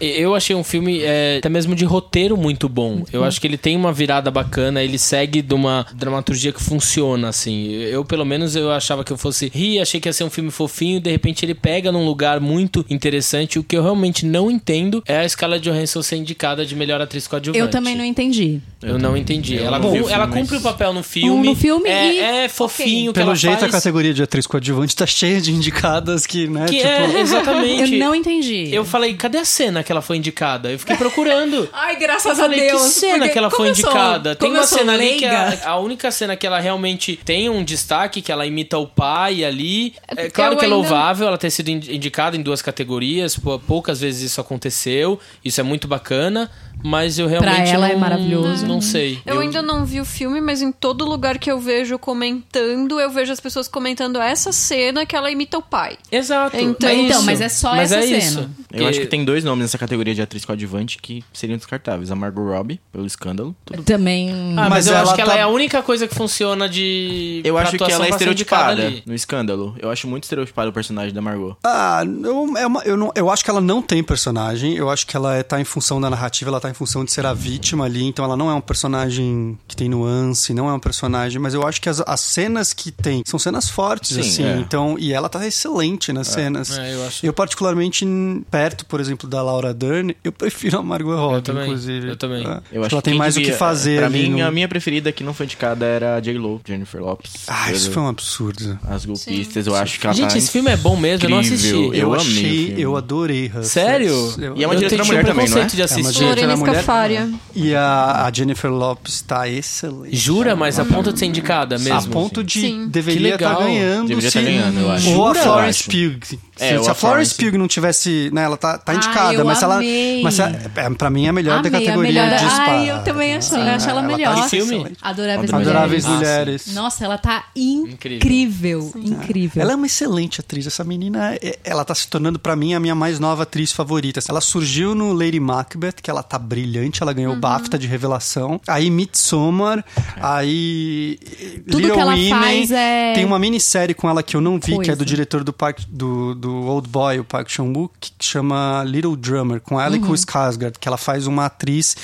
Eu achei um filme é, até mesmo de roteiro muito bom. Eu acho que ele tem uma virada bacana, ele segue de uma dramaturgia que funciona, assim. Eu, pelo menos, eu achava que eu fosse rir, achei que ia ser um filme fofinho, e de repente ele pega num lugar muito interessante. O que eu realmente não entendo é a Scarlett Johansson ser indicada de melhor atriz coadjuvante. Eu também não entendi. Eu não entendi. Eu ela, não vi cum- o ela filme, cumpre mas- o papel no filme. No filme é, e- é fofinho que Pelo ela jeito, a faz, categoria de atriz coadjuvante tá cheia de indicadas que, né? Que tipo, é, exatamente. Eu não entendi. Eu falei, cadê a cena que ela foi indicada? Eu fiquei procurando. Ai, graças Eu falei, que cena que ela foi indicada? Tem uma cena ali que a, a única cena que ela realmente tem um destaque, que ela imita o pai ali. É claro Eu que é ainda- louvável ela ter sido in- indicada em duas categorias, poucas vezes isso aconteceu, isso é muito bacana, mas eu realmente ela não, é maravilhoso. Não sei. Eu, ainda não vi o filme, mas em todo lugar que eu vejo comentando, eu vejo as pessoas comentando essa cena que ela imita o pai. Exato. Então- é Então, isso. mas é só Mas essa é cena. isso. Eu acho que tem dois nomes nessa categoria de atriz coadjuvante que seriam descartáveis. A Margot Robbie, pelo escândalo. Tudo Também. Ah, mas, Mas eu ela acho que ela tá- é a única coisa que funciona de. Eu acho que ela é estereotipada no escândalo. Eu acho muito estereotipado o personagem da Margot. Ah, eu, é uma- eu, não, eu acho que ela não tem personagem. Eu acho que ela é, tá em função da narrativa, ela tá em função de ser a vítima ali. Então ela não é um personagem que tem nuance, não é um personagem. Mas eu acho que as, as cenas que tem são cenas fortes, Sim, assim. é. Então, e ela tá excelente nas cenas. É, eu acho. Eu, particularmente, perto, por exemplo, da Laura Dern, eu prefiro a Margot Robbie, também, inclusive. eu também. É. Eu acho ela tem mais o que devia- fazer Pra ali mim, no- a minha preferida que não foi indicada era a J-Lo, Jennifer Lopes. Ah, isso foi um absurdo. As golpistas, eu acho que ela Gente, tá esse filme é bom mesmo, eu não assisti. incrível. Eu, amei o achei, eu adorei. Sério? Eu- E é uma eu diretora mulher também, não é? de É uma assistir. diretora Lorena mulher. Scafaria. E a, a Jennifer Lopes tá excelente. Jura? Mas a ponto de ser indicada mesmo? A ponto de Sim. deveria estar legal. ganhando. Deveria se- tá ganhando, eu acho. Ou a Jura? Florence Eu Pugh. É, se, ou se a a Florence Florence. Pugh não tivesse. Né, ela tá, tá Ai, indicada, eu mas se ela. amei. Mas ela- é, pra mim é a melhor da Amei, a categoria melhor- de. Ai, eu também acho, eu acho ela tá melhor. Que filme? Adoráveis, Adoráveis Mulheres. Mulheres. Nossa, ela tá incrível. Incrível. Ela é uma excelente atriz. Essa menina, é- ela tá se tornando pra mim a minha mais nova atriz favorita. Ela surgiu no Lady Macbeth, que ela tá brilhante, ela ganhou o BAFTA de revelação. Aí Midsommar, aí Tudo Little que ela Women. faz é- Tem uma minissérie com ela que eu não vi, que é Coisa. do diretor do Park, do, do Old Boy, o Park Chan-wook, que chama Little Drummer, com ela e Uhum. com o Skarsgård, que ela faz uma atriz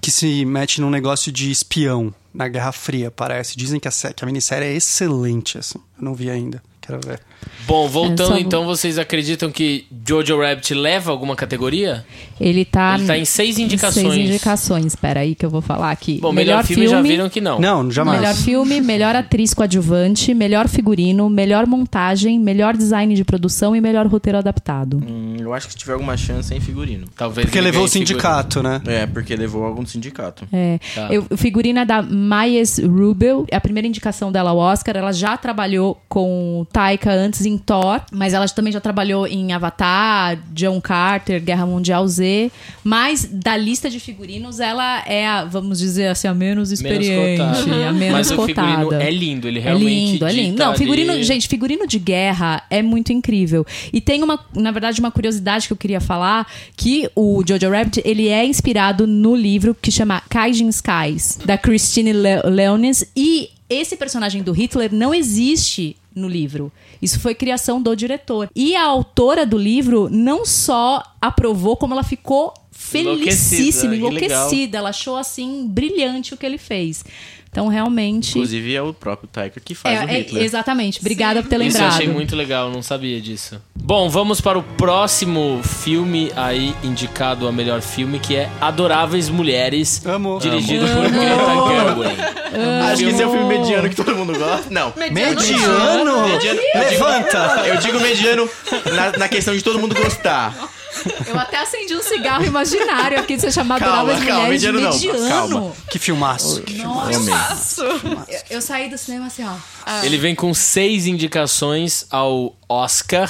que se mete num negócio de espião na Guerra Fria, parece. Dizem que a, que a minissérie é excelente, assim. Eu não vi ainda. Quero ver. Bom, É, voltando só- então, vocês acreditam que Jojo Rabbit leva alguma categoria? Ele tá. Ele tá em seis indicações. Seis indicações. Espera aí que eu vou falar aqui. Bom, melhor, filme, já viram que não. Não, jamais. Melhor filme, melhor atriz coadjuvante, melhor figurino, melhor montagem, melhor design de produção e melhor roteiro adaptado. Hum, eu acho que se tiver alguma chance é em figurino. Talvez Porque levou o ganhe figurino. sindicato, né? É, porque levou algum sindicato. É. Tá. Eu, o figurino é da Mayes Rubel. É a primeira indicação dela ao Oscar. Ela já trabalhou com o Taika antes em Thor, mas ela também já trabalhou em Avatar, John Carter, Guerra Mundial Z. Mas da lista de figurinos, ela é a, vamos dizer assim, a menos experiente, cotada. a menos Mas o cotada. figurino é lindo, ele É realmente lindo, é lindo. Não, figurino, ali- gente, figurino de guerra é muito incrível. E tem uma, na verdade, uma curiosidade que eu queria falar, que o Jojo Rabbit, ele é inspirado no livro que chama Kaijin Skies, da Christine Le Leones, e esse personagem do Hitler não existe no livro. Isso foi criação do diretor. E a autora do livro não só aprovou, como ela ficou felicíssima, Enlouquecida, enlouquecida. Ela achou assim brilhante o que ele fez. Então, realmente. Inclusive é o próprio Taika que faz o É, é, Hitler. exatamente. Obrigada por ter Isso eu lembrado. achei muito legal, não sabia disso. Bom, vamos para o próximo filme aí indicado a melhor filme, que é Adoráveis Mulheres, Amo. dirigido por Greta Gerwig. Acho que esse é o filme mediano que todo mundo gosta. Não. Mediano? Mediano. Eu digo- Levanta! Eu digo mediano na, na questão de todo mundo gostar. Eu até acendi um cigarro imaginário aqui de ser chamado Calma, Adoráveis calma, Mulheres de mediano calma. Que filmaço. Nossa, eu, eu saí do cinema assim, ó. Ele vem com seis indicações ao Oscar.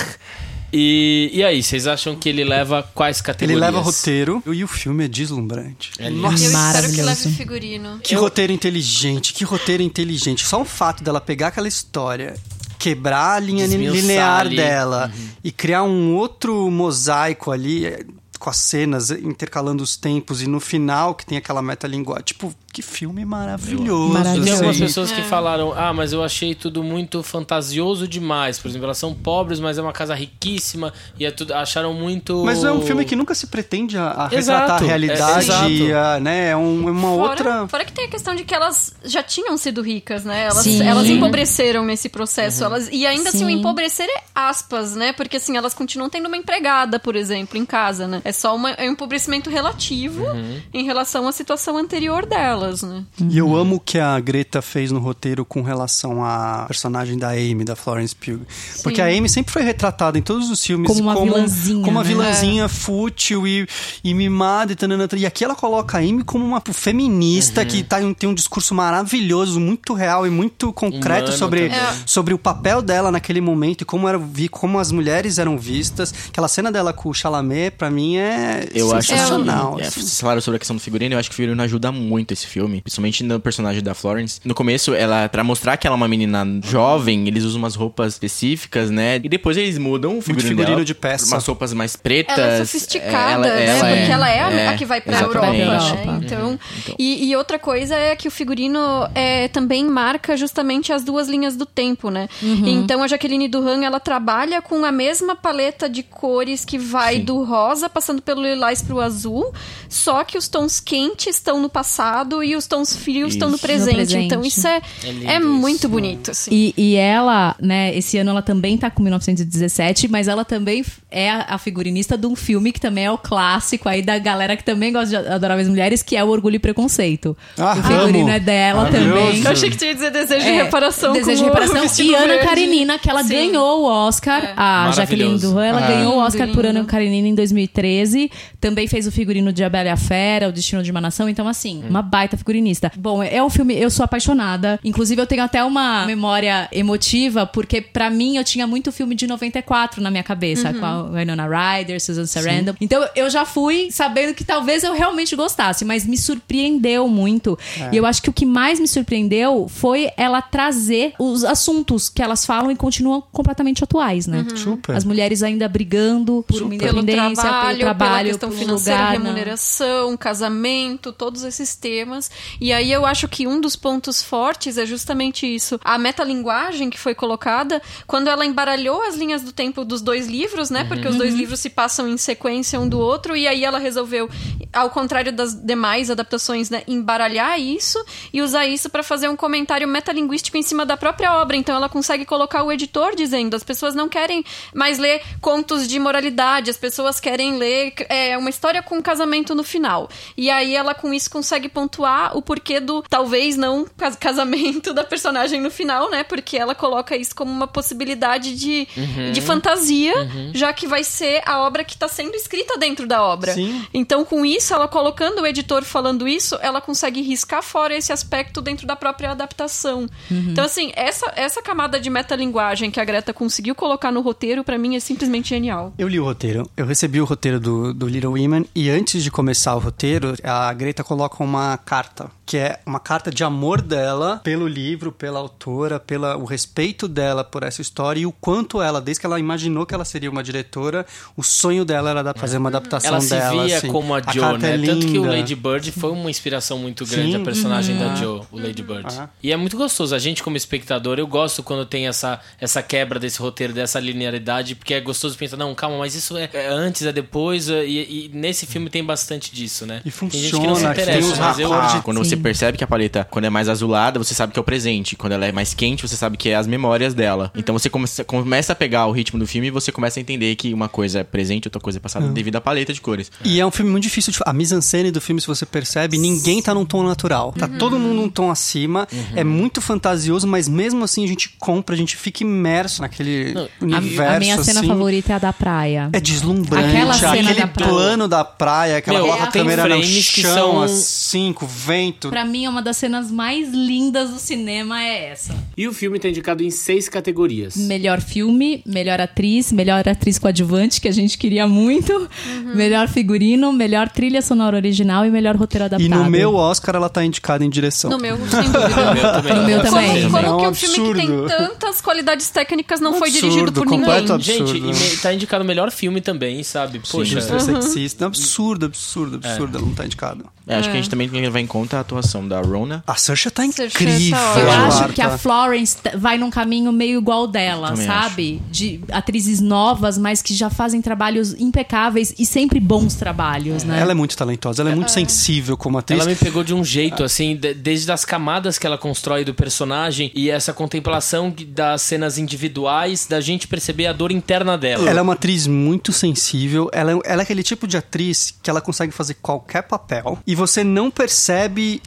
E, e aí, vocês acham que ele leva quais Ele categorias? leva roteiro e o filme é deslumbrante. É lindo. Nossa, Eu espero que leve figurino. que roteiro inteligente, que roteiro inteligente. Só o fato dela pegar aquela história, quebrar a linha Desmiuçar linear ali. dela e criar um outro mosaico ali eh, com as cenas intercalando os tempos e no final que tem aquela metalinguagem. Tipo, que filme maravilhoso. Maravilhoso. Tem algumas pessoas que falaram, ah, mas eu achei tudo muito fantasioso demais. Por exemplo, elas são pobres, mas é uma casa riquíssima e é tudo, acharam muito. Mas é um filme que nunca se pretende a, a Exato, retratar a é, realidade, exato. a, né? É um- é uma Fora, outra. fora que tem a questão de que elas já tinham sido ricas, né? Elas, Sim. elas empobreceram nesse processo. Elas, e ainda assim, o Sim. empobrecer é aspas, né? Porque assim, elas continuam tendo uma empregada, por exemplo, em casa, né? É só uma, é um empobrecimento relativo em relação à situação anterior delas, né? E eu amo o que a Greta fez no roteiro com relação à personagem da Amy, da Florence Pugh. Porque a Amy sempre foi retratada em todos os filmes Como uma vilãzinha, como uma né? vilãzinha fútil e, e mimada e tanana, E aqui ela coloca a Amy como uma feminista que tá, tem um discurso maravilhoso, muito real e muito concreto Humano sobre. É. sobre o papel dela naquele momento e como, era, vi- como as mulheres eram vistas. Aquela cena dela com o Chalamet, pra mim, é Eu acho sensacional. que. É, assim. vocês falaram sobre a questão do figurino, eu acho que o figurino ajuda muito esse filme. Principalmente no personagem da Florence. No começo, ela, pra mostrar que ela é uma menina jovem, eles usam umas roupas específicas, né? E depois eles mudam o figurino, figurino dela de peça. Umas roupas mais pretas. Ela é sofisticada, ela- né? ela é- Porque ela é, a- é, a que vai pra Europa, né? Então, E, e outra coisa é que o figurino é, também marca justamente as duas linhas do tempo, né? Então a Jaqueline Duran, ela trabalha com a mesma paleta de cores que vai do rosa, passando pelo lilás pro azul, só que os tons quentes estão no passado e os tons frios estão no Isso. presente. No presente. Então isso é, É é isso. muito bonito, assim. E, e ela, né, esse ano ela também tá com 1917, mas ela também é a, figurinista de um filme que também é o clássico aí da galera que também gosta de Adoráveis Mulheres, que é o Orgulho e Preconceito. Ah, o figurino amo. é dela Maravilhoso. também. Eu achei que tinha ia dizer desejo de É, reparação. Desejo com de reparação. E Ana verde. Karenina, que ela Sim. ganhou o Oscar. A Jacqueline. Duran, ela Ah. ganhou o Oscar por. Ana Karenina em 2013. Também fez o figurino de A Bela e a Fera, O Destino de uma Nação. Então, assim, uma baita figurinista. Bom, é um filme, eu sou apaixonada. Inclusive, eu tenho até uma memória emotiva, porque pra mim eu tinha muito filme de 94 na minha cabeça, com a Winona Ryder, Susan Sarandon. Então, eu já fui sabendo que talvez eu realmente gostasse, mas me surpreendeu muito. E eu acho que o que mais me surpreendeu foi ela trazer os assuntos que elas falam e continuam completamente atuais, né? Super. As mulheres ainda brigando por uma pelo independência, trabalho, pelo trabalho, pela questão um financeira, lugar, não. remuneração, casamento, todos esses temas. E aí eu acho que um dos pontos fortes é justamente isso. A metalinguagem que foi colocada, quando ela embaralhou as linhas do tempo dos dois livros, né? Porque os dois livros se passam em sequência um do outro, e aí ela resolveu, ao contrário das demais adaptações, né, embaralhar isso e usar isso para fazer um comentário metalinguístico em cima da própria obra. Então ela consegue colocar o editor dizendo: as pessoas não querem mais ler contos de moralidade, as pessoas querem ler é, uma história com um casamento no final. E aí ela com isso consegue pontuar o porquê do talvez não cas- casamento da personagem no final, né? Porque ela coloca isso como uma possibilidade de, de fantasia, já que vai ser a obra que está sendo escrita dentro da obra. Sim. Então, com isso, ela colocando o editor falando isso, ela consegue riscar fora esse aspecto dentro da própria adaptação. Então, assim, essa, essa camada de metalinguagem que a Greta conseguiu colocar no roteiro, pra mim, é simplesmente genial. Eu li o roteiro, eu recebi o roteiro do, do Little Women e antes de começar o roteiro, a Greta coloca uma carta, que é uma carta de amor dela pelo livro, pela autora, pela o respeito dela por essa história e o quanto ela, desde que ela imaginou que ela seria uma diretora, o sonho dela era da- fazer uma adaptação Ela se dela. via assim. como a Joe, carta né? é Tanto que o. Lady Bird foi uma inspiração muito grande, Sim. a personagem da Uhum. Joe, o Lady Bird. Ah. E é muito gostoso. A gente, como espectador, eu gosto quando tem essa, essa quebra desse roteiro, dessa linearidade, porque é gostoso pensar, não, calma, mas isso é, é antes, é depois, é- e, e nesse filme tem bastante disso, né? E Tem gente que não se funciona, tem interessa, os mas eu Ford. Quando Sim. você percebe que a paleta, quando é mais azulada, você sabe que é o presente. Quando ela é mais quente, você sabe que é as memórias dela. Então você começa, começa a pegar o ritmo do filme e você começa a entender que uma coisa é presente, outra coisa é passada, devido à paleta de cores. E é um filme muito difícil de A mise-en-scène do filme, se você percebe, ninguém tá num tom natural. Tá todo mundo num tom acima. É muito fantasioso, mas mesmo assim a gente compra, a gente fica imerso naquele universo. a minha cena assim. favorita é a da praia. É deslumbrante. Aquela cena aquele da praia. plano da praia, aquela Meu, coloca a câmera no chão, são- assim, com vento. Pra mim, é uma das cenas mais lindas do cinema é essa. E o filme tá indicado em seis categorias. Melhor filme, melhor atriz, melhor atriz coadjuvante, que a gente queria muito, Uhum. melhor figurino, melhor trilha sonora original e melhor roteiro adaptado. E no meu Oscar ela tá indicada em direção. No meu, sem dúvida. meu também. No meu Como, também. como É um que um filme que tem tantas qualidades técnicas não foi Absurdo, dirigido por ninguém? completo absurdo. Gente, e tá indicado o melhor filme também, sabe? Poxa. Indústria sexista. Absurdo, absurdo, absurdo. Ela não tá indicado. É, acho que a gente também tem que levar em conta a atuação da Rona. A Saoirse tá Saoirse incrível. tá Eu acho Marta. que a Florence t- vai num caminho meio igual dela, Também sabe? De atrizes novas, mas que já fazem trabalhos impecáveis e sempre bons trabalhos, né? Ela é muito talentosa, ela é muito sensível como atriz. Ela me pegou de um jeito, assim, de- desde as camadas que ela constrói do personagem e essa contemplação das cenas individuais, da gente perceber a dor interna dela. Ela é uma atriz muito sensível. Ela, é- ela é aquele tipo de atriz que ela consegue fazer qualquer papel e você não percebe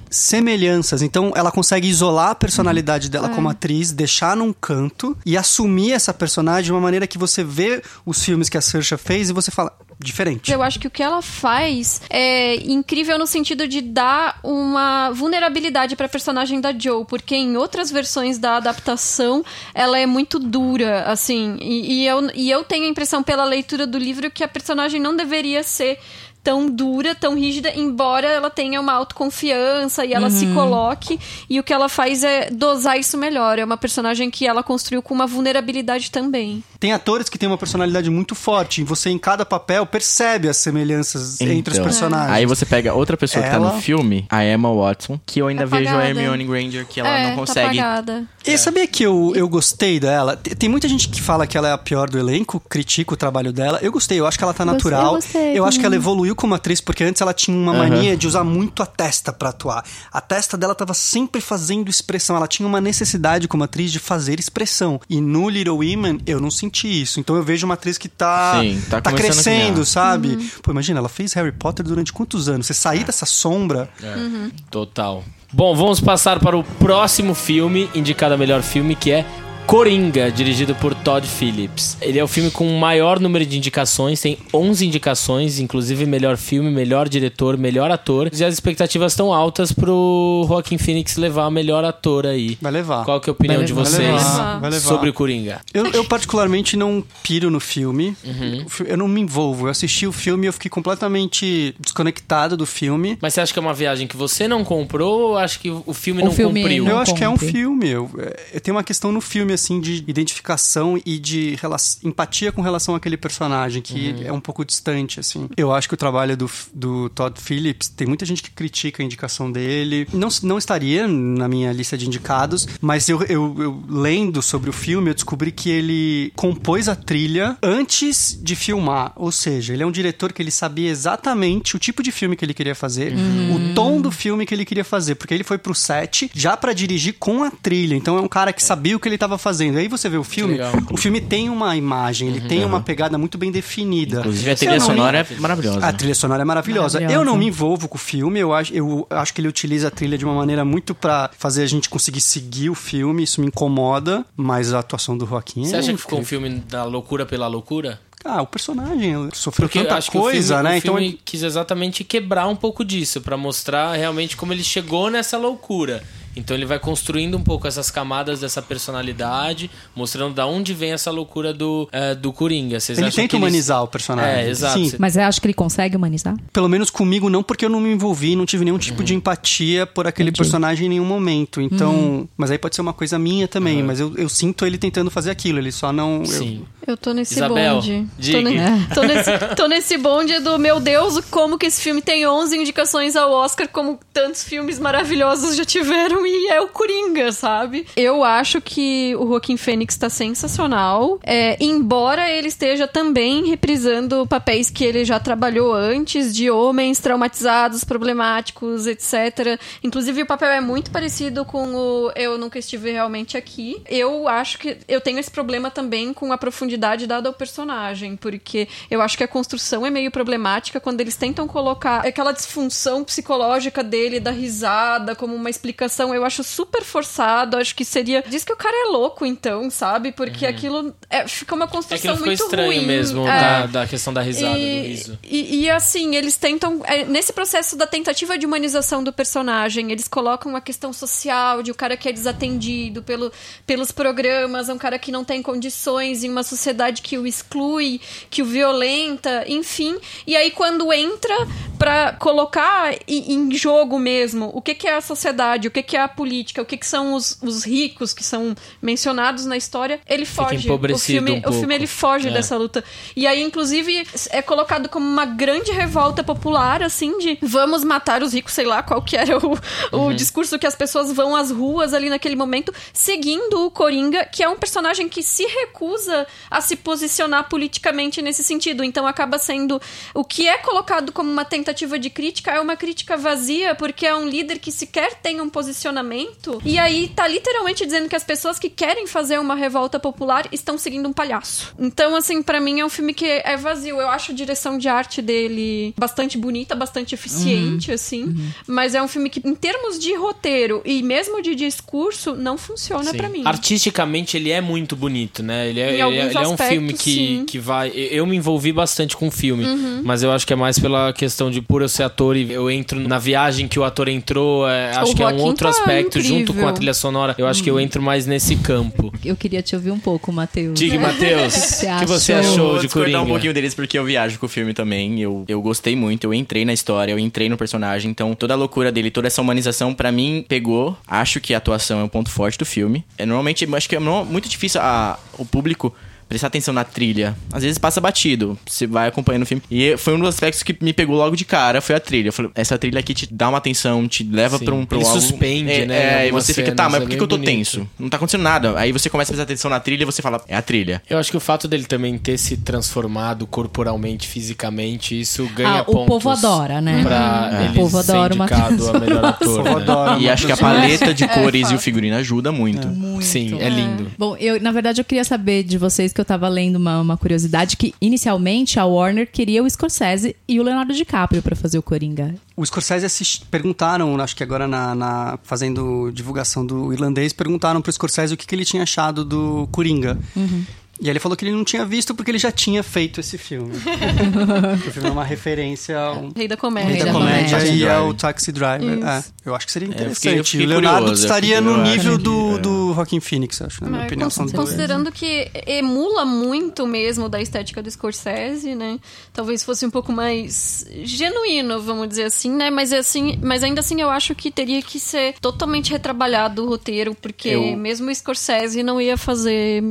semelhanças. Então, ela consegue isolar a personalidade dela como atriz, deixar num canto e assumir essa personagem de uma maneira que você vê os filmes que a Saoirse fez e você fala diferente. Eu acho que o que ela faz é incrível no sentido de dar uma vulnerabilidade pra personagem da Joe, porque em outras versões da adaptação ela é muito dura, assim. E, e eu, e eu tenho a impressão pela leitura do livro que a personagem não deveria ser tão dura, tão rígida, embora ela tenha uma autoconfiança e ela se coloque. E o que ela faz é dosar isso melhor. É uma personagem que ela construiu com uma vulnerabilidade também. Tem atores que têm uma personalidade muito forte. E você, em cada papel, percebe as semelhanças entre os Então, personagens. Aí você pega outra pessoa que tá Ela- no filme, a Emma Watson, que eu ainda É vejo a. Hermione Granger, que ela é, não consegue. Tá. E sabia que eu, eu gostei dela? Tem tem muita gente que fala que ela é a pior do elenco, critica o trabalho dela. Eu gostei, eu acho que ela tá Gostei, natural. eu gostei acho que ela evoluiu como atriz, porque antes ela tinha uma mania de usar muito a testa pra atuar. A testa dela tava sempre fazendo expressão. Ela tinha uma necessidade como atriz de fazer expressão. E no Little Women, eu não senti isso. Então eu vejo uma atriz que tá, Sim, tá a crescendo, sabe? Pô, imagina, ela fez Harry Potter durante quantos anos? Você sair dessa sombra. Total. Bom, vamos passar para o próximo filme, indicado a melhor filme, que é Coringa, dirigido por Todd Phillips. Ele é o filme com o maior número de indicações, tem 11 indicações, inclusive melhor filme, melhor diretor, melhor ator. E as expectativas estão altas pro Joaquin Phoenix levar o melhor ator aí. Vai levar. Qual que é a opinião Vai de levar. vocês Vai levar, vai levar. sobre o Coringa? Eu, eu particularmente não piro no filme. Uhum. Eu não me envolvo. Eu assisti o filme e eu fiquei completamente desconectado do filme. Mas você acha que é uma viagem que você não comprou ou acha que o filme O não filme cumpriu? não eu acho que é um filme. Eu, é, tem uma questão no filme, assim, de identificação e de empatia com relação àquele personagem, que Uhum. é um pouco distante, assim. Eu acho que o trabalho do, do Todd Phillips, tem muita gente que critica a indicação dele. Não, não estaria na minha lista de indicados, mas eu, eu, eu lendo sobre o filme, eu descobri que ele compôs a trilha antes de filmar. Ou seja, ele é um diretor que ele sabia exatamente o tipo de filme que ele queria fazer, o tom do filme que ele queria fazer, porque ele foi pro set já pra dirigir com a trilha. Então é um cara que sabia o que ele tava fazendo. Aí você vê o filme, o filme tem uma imagem, ele tem uma pegada muito bem definida. Inclusive a trilha sonora me- é maravilhosa. a trilha sonora é maravilhosa. Maravilhosa. Eu não me envolvo com o filme, eu acho, eu acho que ele utiliza a trilha de uma maneira muito pra fazer a gente conseguir seguir o filme, isso me incomoda, mas a atuação do Joaquim Você é acha que ficou um filme da loucura pela loucura? Ah, o personagem sofreu Porque tanta coisa, o filme, né? o então filme quis exatamente quebrar um pouco disso, pra mostrar realmente como ele chegou nessa loucura. Então ele vai construindo um pouco essas camadas dessa personalidade, mostrando da onde vem essa loucura do, eh, do Coringa. Vocês ele acham tenta humanizar o personagem. É, exato. Sim, Mas eu acho que ele consegue humanizar? pelo menos comigo não, porque eu não me envolvi, não tive nenhum tipo de empatia por aquele Entendi. personagem em nenhum momento. Então, mas aí pode ser uma coisa minha também, mas eu, eu sinto ele tentando fazer aquilo, ele só não... Sim. Eu tô nesse Isabel, bonde. diga. Tô, ne- tô nesse, tô nesse bonde do meu Deus, como que esse filme tem 11 indicações ao Oscar, como tantos filmes maravilhosos já tiveram, e é o Coringa, sabe? Eu acho que o Joaquim Fênix tá sensacional. É, embora ele esteja também reprisando papéis que ele já trabalhou antes, de homens traumatizados, problemáticos, etc. Inclusive, o papel é muito parecido com o Eu Nunca Estive Realmente Aqui. Eu acho que eu tenho esse problema também com a profundidade dada ao personagem, porque eu acho que a construção é meio problemática quando eles tentam colocar aquela disfunção psicológica dele, da risada, como uma explicação. Eu acho super forçado, acho que seria. Diz que o cara é louco, então, sabe? Porque aquilo é- fica uma É construção ele ficou muito estranho ruim. mesmo É. da, da questão da risada, E, do riso. e, e, assim, eles tentam. é, nesse processo da tentativa de humanização do personagem, eles colocam a questão social de o cara que é desatendido pelo, pelos programas, é um cara que não tem condições em uma sociedade que o exclui, que o violenta, enfim. E aí, quando entra pra colocar em, jogo mesmo o que, que é a sociedade, o que, que é a política, o que, que são os, os ricos que são mencionados na história, ele foge. O filme, um o filme ele foge É. dessa luta. E aí, inclusive, é colocado como uma grande revolta popular, assim, de vamos matar os ricos, sei lá qual que era o, o Uhum. discurso que as pessoas vão às ruas ali naquele momento, seguindo o Coringa, que é um personagem que se recusa a se posicionar politicamente nesse sentido. Então acaba sendo. O que é colocado como uma tentativa de crítica é uma crítica vazia, porque é um líder que sequer tem um posicionamento. E aí tá literalmente dizendo que as pessoas que querem fazer uma revolta popular estão seguindo um palhaço. Então, assim, pra mim é um filme que é vazio. Eu acho a direção de arte dele bastante bonita, bastante eficiente, assim. Mas é um filme que, em termos de roteiro e mesmo de discurso, não funciona pra mim. Artisticamente ele é muito bonito, né? Ele é, ele é- ele é um aspectos, filme que, sim. Uhum. que vai. Eu me envolvi bastante com o filme, mas eu acho que é mais pela questão de por eu ser ator e eu entro na viagem que o ator entrou. é, acho que é um outro tá aspecto, junto com a incrível. trilha sonora. Eu acho que eu entro mais nesse campo. Eu queria te ouvir um pouco, Matheus. Diga, Matheus, o que você achou? Vou de Coringa? um pouquinho deles porque eu viajo com o filme também. Eu, eu gostei muito, eu entrei na história, eu entrei no personagem. Então, toda a loucura dele, toda essa humanização, pra mim, pegou. Acho que a atuação é um ponto forte do filme. É, normalmente, eu acho que é muito difícil a, o público prestar atenção na trilha. Às vezes passa batido, você vai acompanhando o filme. E foi um dos aspectos que me pegou logo de cara, foi a trilha. Eu falei, essa trilha aqui te dá uma atenção, te leva pra um... Pra Ele algo- suspende, é, né, É, e você fica, tá, mas é por que, bem que eu tô bonito. tenso? Não tá acontecendo nada. Aí você começa a prestar atenção na trilha e você fala, é a trilha. Eu acho que o fato dele também ter se transformado corporalmente, fisicamente, isso ganha Ah, o pontos. povo adora, né? Pra Uhum. ele O povo ser adora o indicado Matheus a melhor ator. né? adora. E acho que a paleta de cores e o figurino ajuda muito. Sim, é lindo. Bom, eu, na verdade, eu queria saber de vocês que eu tava lendo uma, uma curiosidade que inicialmente a Warner queria o Scorsese e o Leonardo DiCaprio pra fazer o Coringa. O Scorsese assist... perguntaram, acho que agora na, na- fazendo divulgação do irlandês, perguntaram pro Scorsese o que, que ele tinha achado do Coringa. E aí ele falou que ele não tinha visto porque ele já tinha feito esse filme. o filme é uma referência ao Rei da Rei comédia. da da Comédia Comédia. e ao Driver. Taxi Driver. É, eu acho que seria eu fiquei- interessante. eu fiquei o Leonardo curioso, estaria no nível do, que- do Joaquin Phoenix, acho, na minha Mas, opinião. cons- São dois. considerando que emula muito mesmo da estética do Scorsese, né? Talvez fosse um pouco mais genuíno, vamos dizer assim, né? Mas assim, mas ainda assim eu acho que teria que ser totalmente retrabalhado o roteiro, porque Eu- mesmo o Scorsese não ia fazer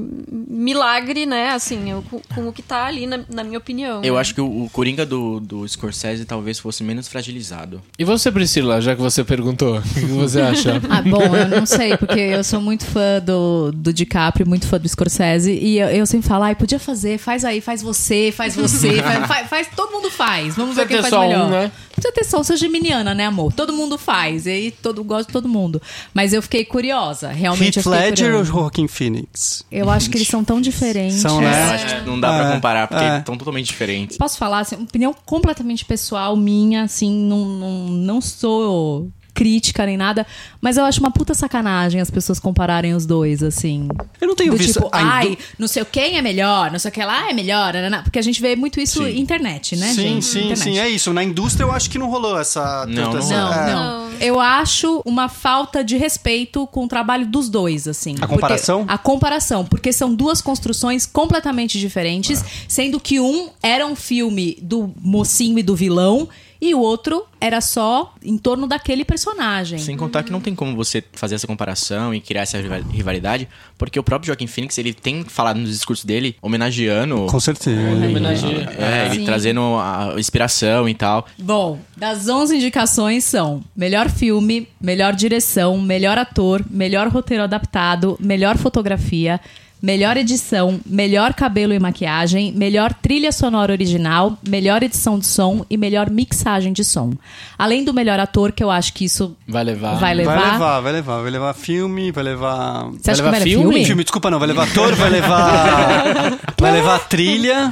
milagre, né? Assim, eu- com, com o que tá ali, na, na minha opinião. Eu né? acho que o, o Coringa do, do Scorsese talvez fosse menos fragilizado. E você, Priscila, já que você perguntou, o que você acha? Ah, bom, eu não sei, porque eu sou muito fã do, do DiCaprio, muito fã do Scorsese, e eu, eu sempre falo, ai, podia fazer, faz aí, faz você, faz você, faz, faz, faz- todo muund faz. Vamos ver quem faz só melhor. um, né? Precisa ter só, eu sou geminiana, né, amor? Todo mundo faz, e aí todo, gosto de todo mundo. Mas eu fiquei curiosa, realmente Heath eu Ledger ou. Joaquin Phoenix? Eu acho que eles são tão diferentes. São, Eu né? acho que não dá pra É, comparar, porque é. estão totalmente diferentes. Posso falar, assim, opinião completamente pessoal minha, assim, não, não, não sou crítica nem nada, mas eu acho uma puta sacanagem as pessoas compararem os dois, assim. Eu não tenho Do visto. tipo, a ai, indú- não sei quem é melhor, não sei o que lá é melhor, porque a gente vê muito isso na internet, né, Sim, gente? sim, Internet. sim, é isso. Na indústria eu acho que não rolou essa. Não, não Não, é. não. Eu acho uma falta de respeito com o trabalho dos dois, assim. A Porque- comparação? a comparação, porque são duas construções completamente diferentes, sendo que um era um filme do mocinho e do vilão. E o outro era só em torno daquele personagem. Sem contar que não tem como você fazer essa comparação e criar essa rival- rivalidade, porque o próprio Joaquin Phoenix, ele tem falado nos discursos dele, homenageando... Com certeza. Homenageia. É, ele Sim. trazendo a inspiração e tal. Bom, das 11 indicações são melhor filme, melhor direção, melhor ator, melhor roteiro adaptado, melhor fotografia, melhor edição, melhor cabelo e maquiagem, melhor trilha sonora original, melhor edição de som e melhor mixagem de som. Além do melhor ator, que eu acho que isso Vai levar. vai levar. Vai levar, vai levar. Vai levar filme, vai levar. Você acha Vai levar levar filme? Filme, desculpa, não. Vai levar ator, vai levar. vai levar trilha.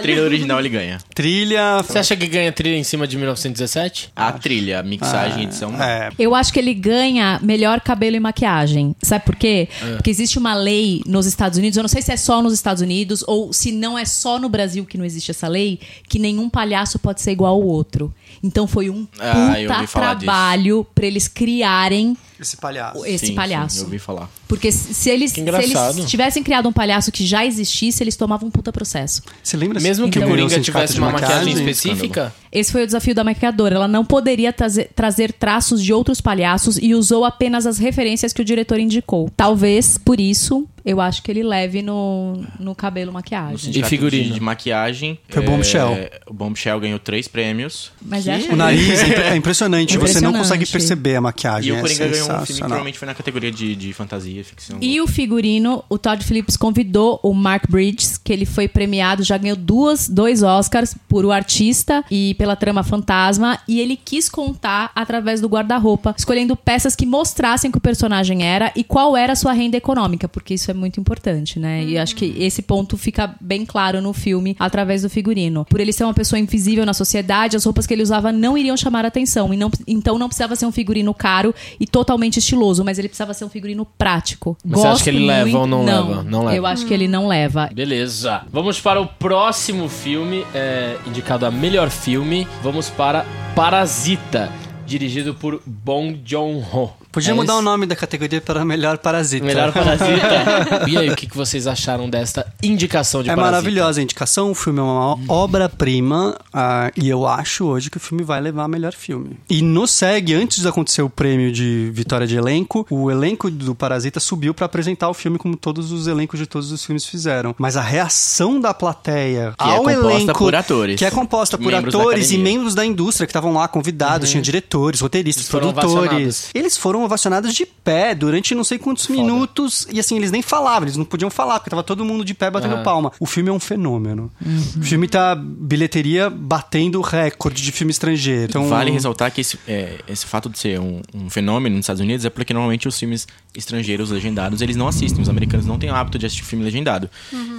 Trilha original ele ganha. Trilha. Você acha que ganha trilha em cima de 1917? A trilha, a mixagem e edição. não. É. Eu acho que ele ganha melhor cabelo e maquiagem. Sabe por quê? Porque existe uma lei nos Estados Unidos, eu não sei se é só nos Estados Unidos ou se não é só no Brasil que não existe essa lei, que nenhum palhaço pode ser igual ao outro. Então foi um Ah, puta trabalho pra eles criarem Esse palhaço. esse Sim, palhaço. Sim, eu ouvi falar. Porque se eles, se eles tivessem criado um palhaço que já existisse, eles tomavam um puta processo. Você lembra Mesmo que quem o ganhou Coringa tivesse de uma maquiagem maquiagem? específica, Esse foi o desafio da maquiadora. Ela não poderia trazer, trazer traços de outros palhaços e usou apenas as referências que o diretor indicou. Talvez, por isso, eu acho que ele leve no, no cabelo maquiagem. sindicato figurino? De, de maquiagem. Foi Bombshell. é, O Bombshell ganhou três prêmios. Mas que- é O nariz é impre- é impressionante. Você não Impressionante. consegue perceber a maquiagem. E o é Coringa um filme que sensacional. provavelmente foi na categoria de, de fantasia, ficção. E o figurino, o Todd Phillips convidou o Mark Bridges, que ele foi premiado, já ganhou duas, dois Oscars por O Artista e pela Trama Fantasma, e ele quis contar através do guarda-roupa, escolhendo peças que mostrassem que o personagem era e qual era a sua renda econômica, porque isso é muito importante, né? E acho que esse ponto fica bem claro no filme através do figurino. Por ele ser uma pessoa invisível na sociedade, as roupas que ele usava não iriam chamar atenção, e não, então não precisava ser um figurino caro e totalmente estiloso, mas ele precisava ser um figurino prático. Mas você acha Gosto que ele leva muito- ou não leva? Não leva. Eu acho que ele não leva. Beleza. Vamos para o próximo filme, é, indicado a melhor filme. Vamos para Parasita, dirigido por Bong Joon-ho. Podia É mudar o nome da categoria para Melhor Parasita. Melhor Parasita. e aí, o que vocês acharam desta indicação de É Parasita? maravilhosa a indicação, o filme é uma obra-prima ah, e eu acho hoje que o filme vai levar a melhor filme. E no SEG, antes de acontecer o prêmio de vitória de elenco, o elenco do Parasita subiu pra apresentar o filme como todos os elencos de todos os filmes fizeram. Mas a reação da plateia Que é ao composta elenco por atores. que é composta por Membros atores e membros da indústria que estavam lá convidados, tinha diretores, roteiristas, Eles produtores. Eles foram ovacionados de pé durante não sei quantos minutos. E assim, eles nem falavam, eles não podiam falar, porque tava todo mundo de pé batendo Aham. palma. O filme é um fenômeno. O filme tá bilheteria batendo recorde de filme estrangeiro. Então, Vale ressaltar que esse, é, esse fato de ser um, um fenômeno nos Estados Unidos é porque normalmente os filmes estrangeiros legendados eles não assistem. Os americanos não têm o hábito de assistir filme legendado.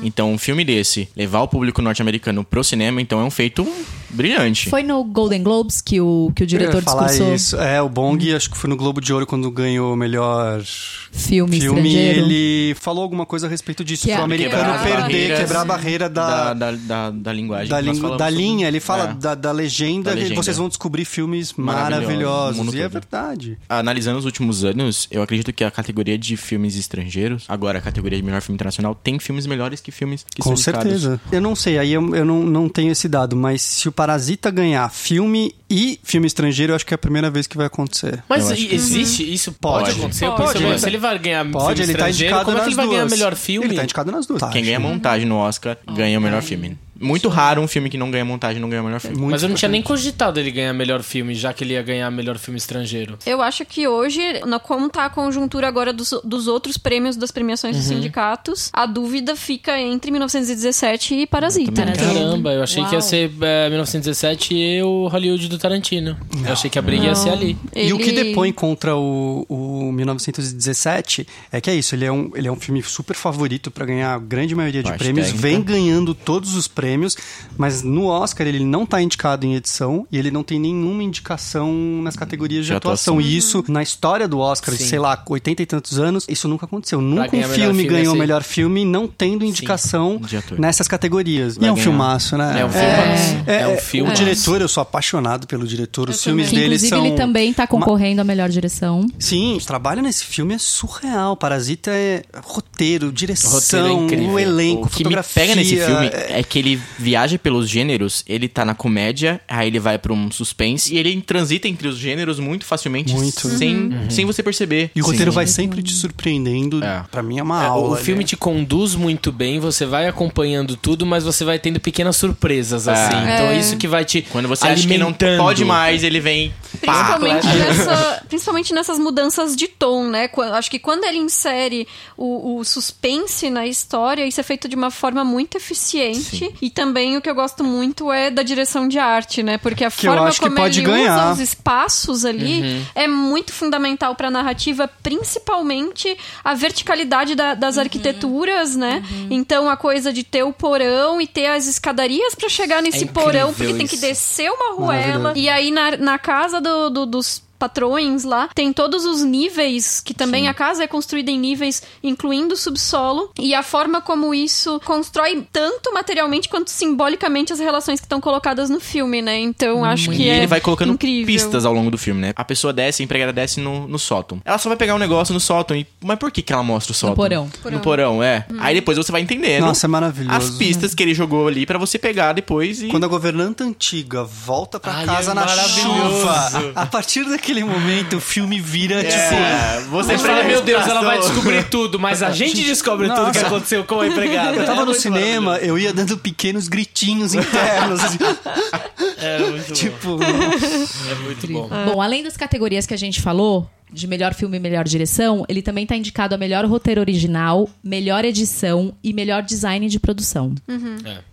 Então, um filme desse, levar o público norte-americano pro cinema, então é um feito brilhante. Foi no Golden Globes que o, que o eu diretor falar discursou isso. É, o Bong, acho que foi no Globo de Ouro quando ganhou o melhor filme, filme. estrangeiro. Ele falou alguma coisa a respeito disso. Que é- Pro americano Quebrar as perder, quebrar a barreira da, da, da, da, da linguagem. da, falamos da linha, ele fala É. da, da legenda, Da que legenda. vocês vão descobrir filmes Maravilhosos, maravilhosos. E é verdade. Analisando os últimos anos, eu acredito que a categoria de filmes estrangeiros, agora a categoria de melhor filme internacional, tem filmes melhores que filmes que Com são indicados. certeza. Eu não sei, aí eu, eu não, não tenho esse dado, mas se o Parasita ganhar filme e filme estrangeiro, eu acho que é a primeira vez que vai acontecer. Mas existe isso? Pode, Pode. acontecer? Pode. Pode. se ele vai ganhar Pode, filme ele tá estrangeiro, indicado como é que ele vai ganhar duas. melhor filme? Ele tá indicado nas duas. Quem ganha montagem no Oscar ganha o melhor filme. Muito raro um filme que não ganha montagem não ganha o melhor filme. Muito Mas eu não tinha nem cogitado ele ganhar melhor filme, já que ele ia ganhar melhor filme estrangeiro. Eu acho que hoje, na- como tá a conjuntura agora dos, dos outros prêmios das premiações dos sindicatos, a dúvida fica entre 1917 e Parasita, né? Caramba, eu achei que ia Uau. ser é, 1917 e o Hollywood do Tarantino. Eu achei que a briga ia ser ali. E o que Ele- depõe contra o, o 1917 é que é isso, ele é um, ele é um filme super favorito pra ganhar a grande maioria de prêmios, técnica. vem ganhando todos os prêmios, mas no Oscar ele não tá indicado em edição e ele não tem nenhuma indicação nas categorias de, De atuação. atuação. E isso, na história do Oscar, Sim. sei lá, 80 e tantos anos, isso nunca aconteceu. Nunca um melhor filme filme, ganhou o assim. melhor filme não tendo indicação nessas categorias. Vai e é um ganhar. filmaço, né? É um filmaço. É, É um é, filmaço. O diretor, eu sou apaixonado pelo diretor. Os filmes Que, dele inclusive, são. ele também tá concorrendo à melhor direção. Sim, o trabalho nesse filme é surreal. Parasita é roteiro, direção, Roteiro é o elenco, O que me fotografia. pega nesse filme é- é que ele ele viaja pelos gêneros, ele tá na comédia, aí ele vai pra um suspense, e ele transita entre os gêneros muito facilmente, Muito. Sem, sem você perceber. E o Sim. roteiro vai sempre te surpreendendo. É. Pra mim é uma É, aula. o filme né? te conduz muito bem, você vai acompanhando tudo, mas você vai tendo pequenas surpresas, assim. Então é isso que vai te Quando você acha que não pode mais, ele vem. Principalmente, nessa- principalmente nessas mudanças de tom, né? Acho que quando ele insere o, o suspense na história, isso é feito de uma forma muito eficiente. E também o que eu gosto muito é da direção de arte, né? Porque a Que forma acho que como pode ele ganhar. usa os espaços ali é muito fundamental pra narrativa, principalmente a verticalidade da- das arquiteturas, né? Então a coisa de ter o porão e ter as escadarias pra chegar nesse incrível porão, porque tem que isso. descer uma ruela. E aí na, na casa do- do- dos patrões lá, tem todos os níveis, que também a casa é construída em níveis, incluindo o subsolo, e a forma como isso constrói tanto materialmente quanto simbolicamente as relações que estão colocadas no filme, né? Então acho que E é ele vai colocando incrível. pistas ao longo do filme, né? A pessoa desce, a empregada desce no, no sótão. Ela só vai pegar um negócio no sótão. E... Mas por que, que ela mostra o sótão? porão. No porão, é. Aí depois você vai entendendo Nossa, é maravilhoso. as pistas que ele jogou ali pra você pegar depois e. Quando a governanta antiga volta pra Ai, casa é na chuva, a partir daquele momento o filme vira É, tipo. você fala, meu Deus, ela vai descobrir tudo, mas a gente descobre tudo que Nossa. aconteceu com a empregada. Eu tava É no cinema, eu ia dando pequenos gritinhos internos. assim, É muito tipo, bom. É muito bom. Bom, além das categorias que a gente falou, de melhor filme e melhor direção, ele também tá indicado a melhor roteiro original, melhor edição e melhor design de produção.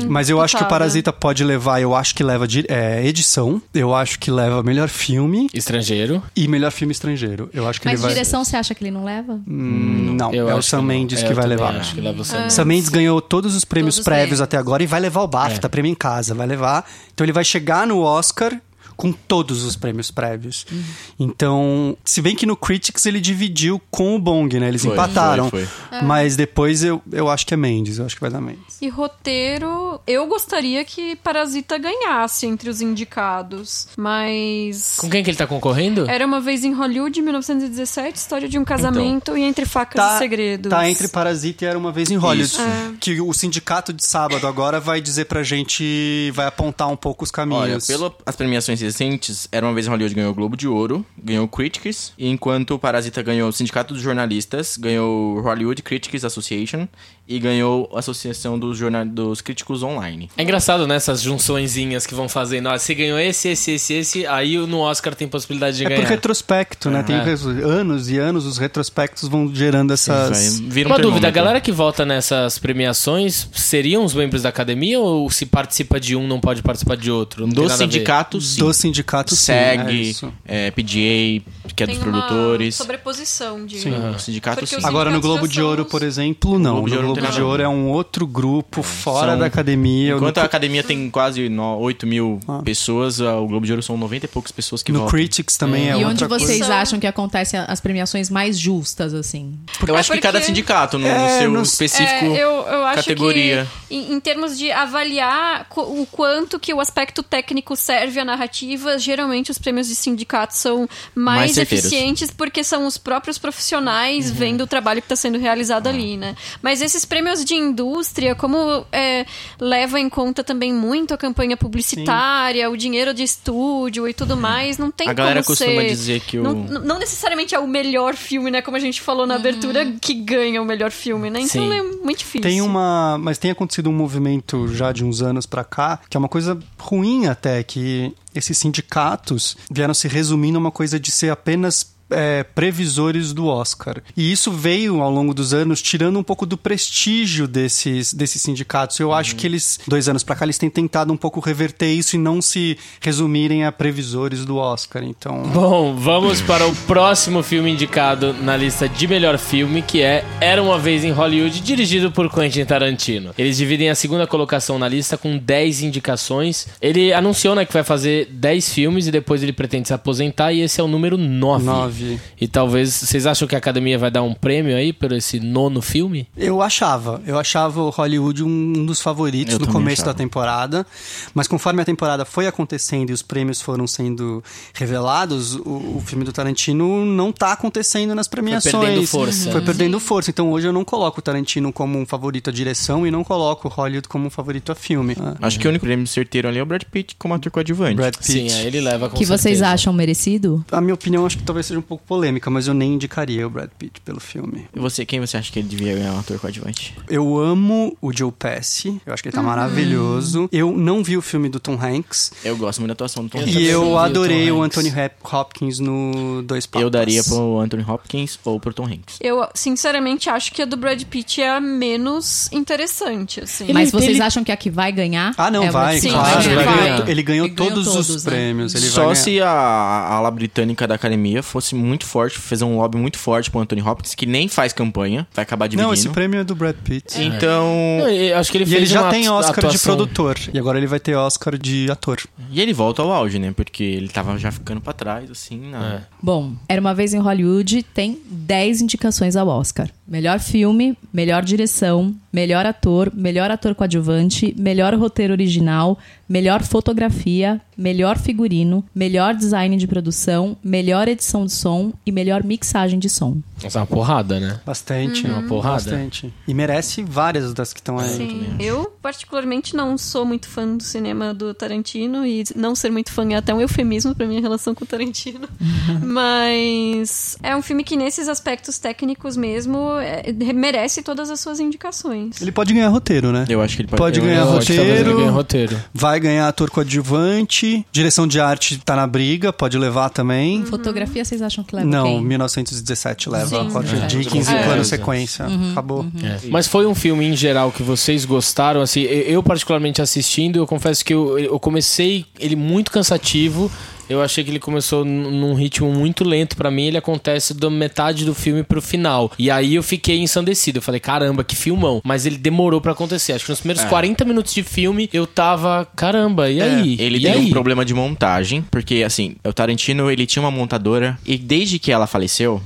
mas eu acho que o Total, Parasita pode levar, eu acho que leva é, edição, eu acho que leva melhor filme Estrangeiro. e melhor filme estrangeiro. Eu acho que Mas ele vai. direção, você acha que ele não leva? Hum, não, Eu é o acho Sam. Mendes É, que eu vai levar. Acho que leva o Sam Mendes. Sam Mendes ganhou todos os prêmios Todos prévios eles. até agora e vai levar o BAFTA, É. prêmio em casa, vai levar. Então ele vai chegar no Oscar com todos os prêmios prévios. Uhum. Então, se bem que no Critics ele dividiu com o Bong, né? Eles Foi, empataram. foi, Mas depois eu, eu acho que é Mendes, eu acho que vai dar Mendes. E roteiro, eu gostaria que Parasita ganhasse entre os indicados, mas Com quem que ele tá concorrendo? Era uma vez em Hollywood, 1917, história de um casamento e entre facas e segredos. tá entre Parasita e Era Uma Vez em Hollywood. Isso. Que o sindicato de sábado agora vai dizer pra gente, vai apontar um pouco os Olha, caminhos. pelas premiações recentes, Era Uma Vez em Hollywood ganhou o Globo de Ouro, ganhou Critics, enquanto o Parasita ganhou o Sindicato dos Jornalistas, ganhou Hollywood Critics Association e ganhou a Associação dos, jornal... dos Críticos Online. É engraçado, né? Essas junçõezinhas que vão fazendo. Ah, você ganhou esse, esse, esse, esse. Aí no Oscar tem possibilidade de É por ganhar. retrospecto, né? Tem É. res- anos e anos, os retrospectos vão gerando essas. Vira um Uma dúvida, a galera que vota nessas premiações seriam os membros da academia ou se participa de um não pode participar de outro? Não a ver. sindicatos, sim. Do sindicato, sim, é SEG, isso. é, PGA, que é Tem dos uma produtores. sobreposição de... Sim. O sindicato, Porque sim. Agora no Globo de Ouro, os- por exemplo, não. Globo de no Ouro Globo de Ouro é um outro grupo fora São- da academia. Enquanto no, a academia tem quase no- 8 mil Ah. pessoas, o Globo de Ouro são 90 e poucas pessoas que no votam. Critics também é, e onde outra vocês coisa. Acham que acontecem as premiações mais justas, assim? Eu acho que porque- cada sindicato, no É, seu no- específico É, eu, eu acho categoria. que em, em termos de avaliar o quanto que o aspecto técnico serve à narrativa, geralmente os prêmios de sindicato são mais, Mais. Eficientes porque são os próprios profissionais vendo o trabalho que está sendo realizado ali, né? Mas esses prêmios de indústria, como é, leva em conta também muito a campanha publicitária, o dinheiro de estúdio e tudo mais, não tem A galera como costuma ser... dizer que o- Não, não necessariamente é o melhor filme, né? Como a gente falou na abertura, que ganha o melhor filme, né? Então Sim. é muito difícil. Tem uma, mas tem acontecido um movimento já de uns anos pra cá, que é uma coisa ruim até, que esses sindicatos vieram se resumindo a uma coisa de ser apenas é, previsores do Oscar. E isso veio ao longo dos anos tirando um pouco do prestígio desses, desses sindicatos. Eu uhum. acho que eles, dois anos para cá, eles têm tentado um pouco reverter isso e não se resumirem a previsores do Oscar. Então. Bom, vamos para o próximo filme indicado na lista de melhor filme, que é Era uma Vez em Hollywood, dirigido por Quentin Tarantino. Eles dividem a segunda colocação na lista com 10 indicações. Ele anunciou né, que vai fazer 10 filmes e depois ele pretende se aposentar, e esse é o número 9. 9. Entendi. E talvez. Vocês acham que a academia vai dar um prêmio aí por esse nono filme? Eu achava. Eu achava o Hollywood um dos favoritos eu no começo achava. da temporada. Mas conforme a temporada foi acontecendo e os prêmios foram sendo revelados, o, o filme do Tarantino não tá acontecendo nas premiações. Foi perdendo força. Foi perdendo força. Então hoje eu não coloco o Tarantino como um favorito à direção e não coloco o Hollywood como um favorito a filme. Acho que o único prêmio certeiro ali é o Brad Pitt como ator coadjuvante. Brad Pitt. Sim, ele leva com Que certeza. vocês acham merecido? A minha opinião acho que talvez seja um pouco polêmica, mas eu nem indicaria o Brad Pitt pelo filme. E você, quem você acha que ele devia ganhar um ator coadjuvante? Eu amo o Joe Pesci, eu acho que ele tá maravilhoso. Eu não vi o filme do Tom Hanks Eu gosto muito da atuação do Tom Eu Hanks. e eu o adorei o Hanks. Anthony Hop- Hopkins no Dois Papas. Eu daria pro Anthony Hopkins ou pro Tom Hanks. Eu, sinceramente, acho que a do Brad Pitt é a menos interessante, assim. Mas vocês ele- acham que a que vai ganhar? Ah, não, é o vai? Sim, claro. ele, vai. ganhou, ele ganhou Ele ganhou todos, os todos, né? prêmios. Ele Só se a, a ala britânica da academia fosse muito forte, fazer um lobby muito forte pro Anthony Hopkins, que nem faz campanha, vai acabar dividindo. Não, esse prêmio é do Brad Pitt. Então. Não, eu acho que ele E fez ele já uma tem Oscar de atuação- produtor. E agora ele vai ter Oscar de ator. E ele volta ao auge, né? Porque ele tava já ficando pra trás, assim. Na... É. Bom, Era Uma Vez em Hollywood tem 10 indicações ao Oscar. Melhor filme, melhor direção, melhor ator, melhor ator coadjuvante, melhor roteiro original, melhor fotografia, melhor figurino, melhor design de produção, melhor edição de som e melhor mixagem de som. Nossa, é uma porrada, né? Bastante. Uma porrada. Bastante. E merece várias das que estão aí. Sim. Eu, particularmente, não sou muito fã do cinema do Tarantino e não ser muito fã é até um eufemismo pra minha relação com o Tarantino. Mas é um filme que, nesses aspectos técnicos mesmo, é- merece todas as suas indicações. Ele pode ganhar roteiro, né? Eu acho que ele Pode eu- ganhar roteiro. ganhe roteiro. Vai ganhar ator coadjuvante. Direção de arte tá na briga, pode levar também. Fotografia, vocês acham que leva Não, quem? 1917 leva. Roger É, Dickens com em plano sequência. Acabou. É. Mas foi um filme em geral que vocês gostaram, assim, eu eu particularmente assistindo, eu confesso que eu, eu comecei ele muito cansativo. Eu achei que ele começou num ritmo muito lento pra mim, ele acontece da metade do filme pro final. E aí eu fiquei ensandecido. Eu falei, caramba, que filmão. Mas ele demorou pra acontecer. Acho que nos primeiros 40 minutos de filme eu tava, caramba, e aí? Ele e tem aí? um problema de montagem, porque assim, o Tarantino ele tinha uma montadora e desde que ela faleceu,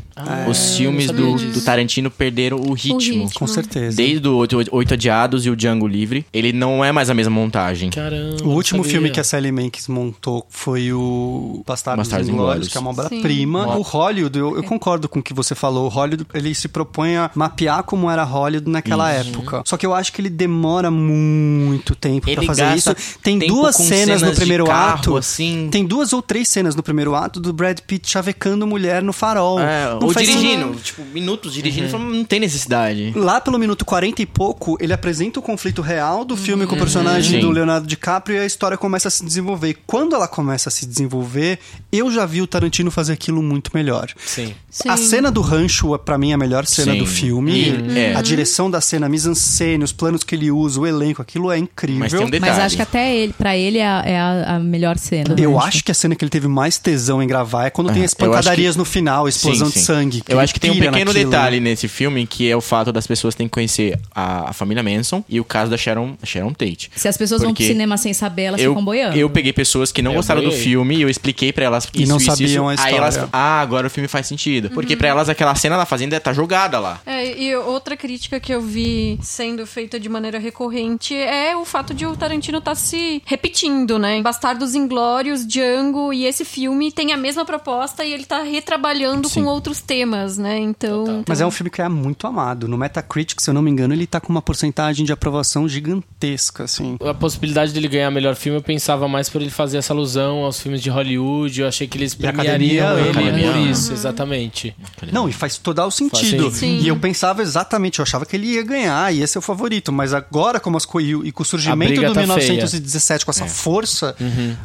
os filmes eu sabia do, do Tarantino perderam o ritmo. ritmo. Com certeza. Desde o Oito, Oito Adiados e o Django Livre, ele não é mais a mesma montagem. Caramba. O último filme que a Sally Mankiewicz montou foi o Bastardos, Bastardos Inglórios, que é uma obra-prima. O Hollywood, eu, eu concordo com o que você falou. O Hollywood, ele se propõe a mapear como era Hollywood naquela época. Só que eu acho que ele demora muito tempo pra Ele fazer isso. Tem duas com cenas, no primeiro carro, ato. assim. Tem duas ou três cenas no primeiro ato do Brad Pitt chavecando mulher no farol. É, Não ou faz dirigindo, sentido. tipo, minutos dirigindo, falando, não tem necessidade. Lá pelo minuto 40 e pouco, ele apresenta o conflito real do filme com o personagem Sim. do Leonardo DiCaprio e a história começa a se desenvolver. E quando ela começa a se desenvolver, eu já vi o Tarantino fazer aquilo muito melhor. Sim. Sim. A cena do rancho, pra mim, é a melhor cena Sim. do filme. E- é. A direção da cena, a mise-en-scène, os planos que ele usa, o elenco, aquilo é incrível. Mas tem um. Mas acho que até ele, pra ele é a, é a- a melhor cena. Eu acho que a cena que ele teve mais tesão em gravar é quando tem É, as eu acho pancadarias no final, a explosão Sim, de sim. Sangue. Eu acho que tem um pequeno naquilo. detalhe nesse filme, que é o fato das pessoas terem que conhecer a, a família Manson e o caso da Sharon, Sharon Tate. Se as pessoas vão pro cinema sem saber, elas eu, ficam boiando. eu peguei pessoas que não Eu gostaram do boiei. filme e eu expliquei pra elas E isso, não isso, sabiam isso. a Aí elas, história. ah, agora o filme faz sentido. Porque pra elas aquela cena da fazenda tá jogada lá. É, e outra crítica que eu vi sendo feita de maneira recorrente é o fato de o Tarantino estar se repetindo, né? Bastardos Inglórios, Django e esse filme tem a mesma proposta e ele tá retrabalhando Sim. com outros temas, né? Então. Mas é um filme que é muito amado. No Metacritic, se eu não me engano, ele tá com uma porcentagem de aprovação gigantesca, assim. A possibilidade dele ganhar melhor filme, eu pensava mais por ele fazer essa alusão aos filmes de Hollywood. Eu achei que eles premiariam academia ele ama. por isso, exatamente. Não, e faz total sentido. Faz sim. E eu pensava exatamente, eu achava que ele ia ganhar, ia ser o favorito. Mas agora, como as co... e com o surgimento do tá 1917, com essa força,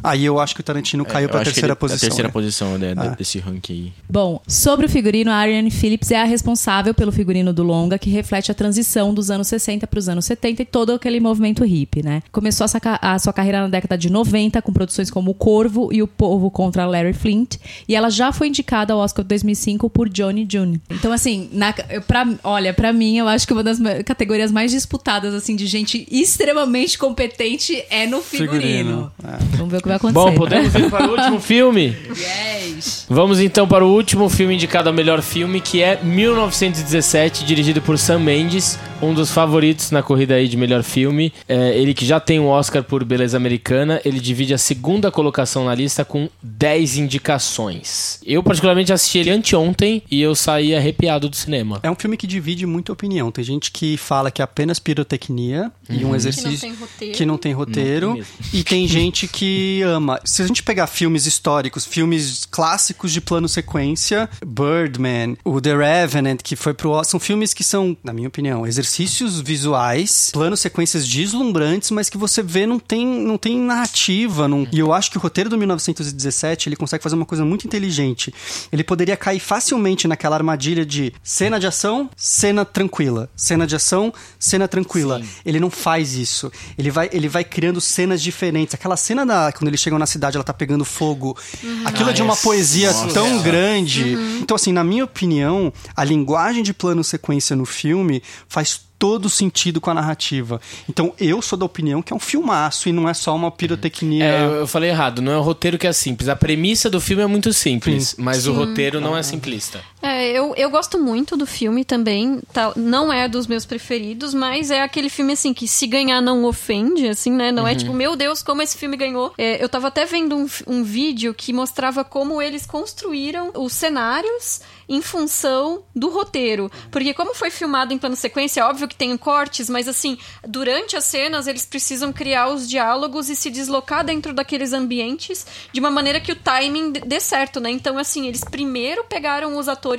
aí eu acho que o Tarantino caiu É, pra terceira ele- posição. A terceira né? posição né, Ah. desse ranking aí. Bom, sobre o figurino figurino, a Ariane Phillips é a responsável pelo figurino do longa, que reflete a transição dos anos 60 para os anos 70 e todo aquele movimento hippie, né? Começou a a sua carreira na década de 90 com produções como O Corvo e O Povo contra Larry Flint, e ela já foi indicada ao Oscar 2005 por Johnny June. Então, assim, na, pra, olha, pra mim, eu acho que uma das categorias mais disputadas, assim, de gente extremamente competente é no figurino. Figurino, Vamos ver o que vai acontecer. Bom, podemos ir para o último filme? Yes. Vamos então para o último filme indicado a melhor filme, que é 1917, dirigido por Sam Mendes, um dos favoritos na corrida aí de melhor filme. É, ele que já tem um Oscar por Beleza Americana, ele divide a segunda colocação na lista com 10 indicações. Eu particularmente assisti ele anteontem e eu saí arrepiado do cinema. É um filme que divide muita opinião. Tem gente que fala que é apenas pirotecnia e um exercício tem roteiro. que não tem roteiro. Não tem mesmo. e tem gente que ama. Se a gente pegar filmes históricos, filmes clássicos de plano sequência, Birdman, o The Revenant, que foi pro Oscar, são filmes que são, na minha opinião, exercícios visuais, planos sequências deslumbrantes, mas que você vê não tem, não tem narrativa. Não... E eu acho que o roteiro do 1917 ele consegue fazer uma coisa muito inteligente. Ele poderia cair facilmente naquela armadilha de cena de ação, cena tranquila, cena de ação, cena tranquila. Ele não faz isso. Ele vai, ele vai criando cenas diferentes. Aquela cena da quando eles chegam na cidade, ela tá pegando fogo. Aquilo é de uma poesia tão grande. Então assim, na minha opinião, a linguagem de plano sequência no filme faz todo sentido com a narrativa. Então eu sou da opinião que é um filmaço e não é só uma pirotecnia. É, eu, falei errado, não é o roteiro que é simples. A premissa do filme é muito simples, mas o roteiro não é simplista. É, eu, eu gosto muito do filme também. Tá, não é dos meus preferidos, mas é aquele filme assim que se ganhar não ofende, assim, né? Não é tipo, meu Deus, como esse filme ganhou. É, eu tava até vendo um, um vídeo que mostrava como eles construíram os cenários em função do roteiro. Porque como foi filmado em plano sequência, é óbvio que tem cortes, mas assim, durante as cenas eles precisam criar os diálogos e se deslocar dentro daqueles ambientes de uma maneira que o timing dê- dê certo, né? Então, assim, eles primeiro pegaram os atores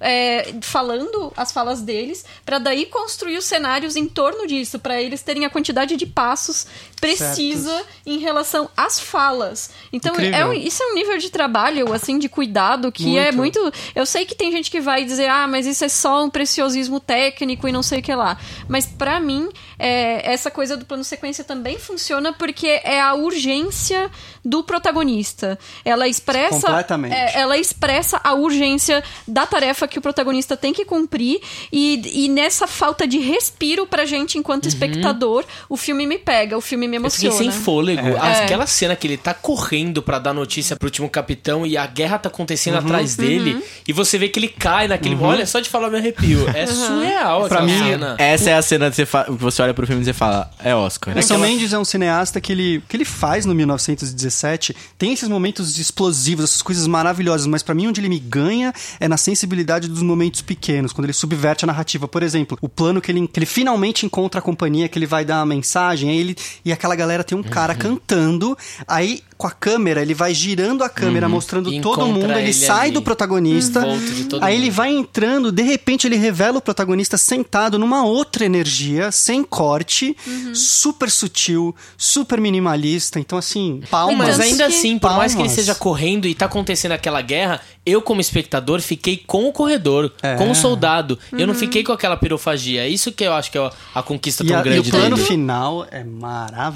é, falando as falas deles, pra daí construir os cenários em torno disso, pra eles terem a quantidade de passos precisa em relação às falas. Então, é um- isso é um nível de trabalho, assim, de cuidado que é Muito. muito. Eu sei que tem gente que vai dizer, ah, mas isso é só um preciosismo técnico e não sei o que lá. Mas pra mim, é, essa coisa do plano sequência também funciona porque é a urgência do protagonista. Ela expressa. Completamente. é, ela expressa a urgência da tarefa que o protagonista tem que cumprir. E, e nessa falta de respiro pra gente enquanto espectador, o filme me pega, o filme me Eu fiquei emociona. sem fôlego. É. Aquela cena que ele tá correndo pra dar notícia pro último capitão e a guerra tá acontecendo Uhum, atrás dele e você vê que ele cai naquele. Olha, só de falar me arrepio. É surreal Pra aquela mim, cena. Essa é a cena que você, fa- que você olha pro filme e você fala, é Oscar. O Sam Mendes é um cineasta que ele, que ele faz no 1917. Tem esses momentos explosivos, essas coisas maravilhosas, mas pra mim onde ele me ganha é na sensibilidade dos momentos pequenos, quando ele subverte a narrativa. Por exemplo, o plano que ele, que ele finalmente encontra a companhia, que ele vai dar uma mensagem, aí ele e aquela galera tem um cara cantando, aí com a câmera, ele vai girando a câmera, mostrando E todo mundo, ele ele sai ali. do protagonista, todo aí mundo. ele vai entrando, de repente ele revela o protagonista sentado numa outra energia, sem corte, super sutil, super minimalista. Então, assim, palmas. Mas ainda que- assim, por mais que ele Palmas. esteja correndo e tá acontecendo aquela guerra, eu, como espectador, fiquei com o corredor, É. com o soldado. Eu Uhum. não fiquei com aquela pirofagia. Isso que eu acho que é a conquista E, tão a- e grande o plano dele. final é maravilhoso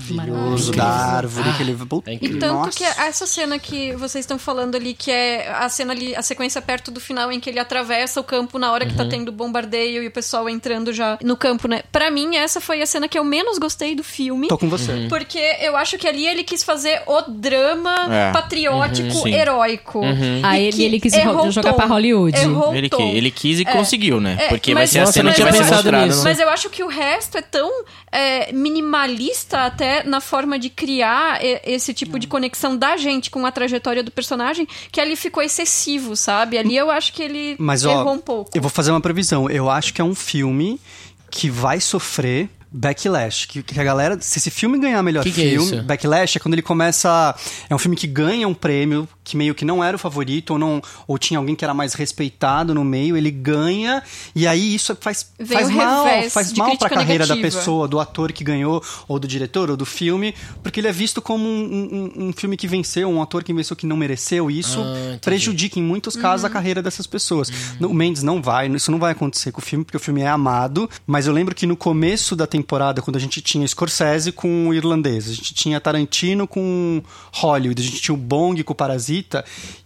da árvore que ele. Puta, é E tanto nossa. que essa cena que vocês estão falando ali, que é a cena ali, a sequência perto do final em que ele atravessa o campo na hora que Uhum. tá tendo bombardeio e o pessoal entrando já no campo, né? Pra mim, essa foi a cena que eu menos gostei do filme. Tô com você. Porque eu acho que ali ele quis fazer o drama É. patriótico Uhum. Heróico. Aí E ele- que ele quis jogar tom. pra Hollywood. Errou o Ele, tom. que- ele quis e conseguiu, né? É, Porque vai mas- ser a cena eu que não vai ser mostrada. Mas eu acho que o resto é tão é, minimalista até na forma de criar esse tipo de conexão da gente com a trajetória do personagem que ali ficou excessivo, sabe? Ali eu acho que ele Mas, errou ó, um pouco. eu vou fazer uma previsão. Eu acho que é um filme que vai sofrer backlash. Que, que a galera. Se esse filme ganhar melhor Que que é filme. backlash é quando ele começa. É um filme que ganha um prêmio que meio que não era o favorito, ou, não, ou tinha alguém que era mais respeitado no meio, ele ganha, e aí isso faz, Vem faz mal, faz mal pra crítica carreira da negativa. pessoa, do ator que ganhou, ou do diretor, ou do filme, porque ele é visto como um, um- um filme que venceu, um ator que venceu que não mereceu, e isso Ah, prejudica em muitos casos Uhum. a carreira dessas pessoas. No- O Mendes não vai, isso não vai acontecer com o filme, porque o filme é amado, mas eu lembro que no começo da temporada, quando a gente tinha Scorsese com o irlandês, a gente tinha Tarantino com Hollywood, a gente tinha o Bong com o Parasita,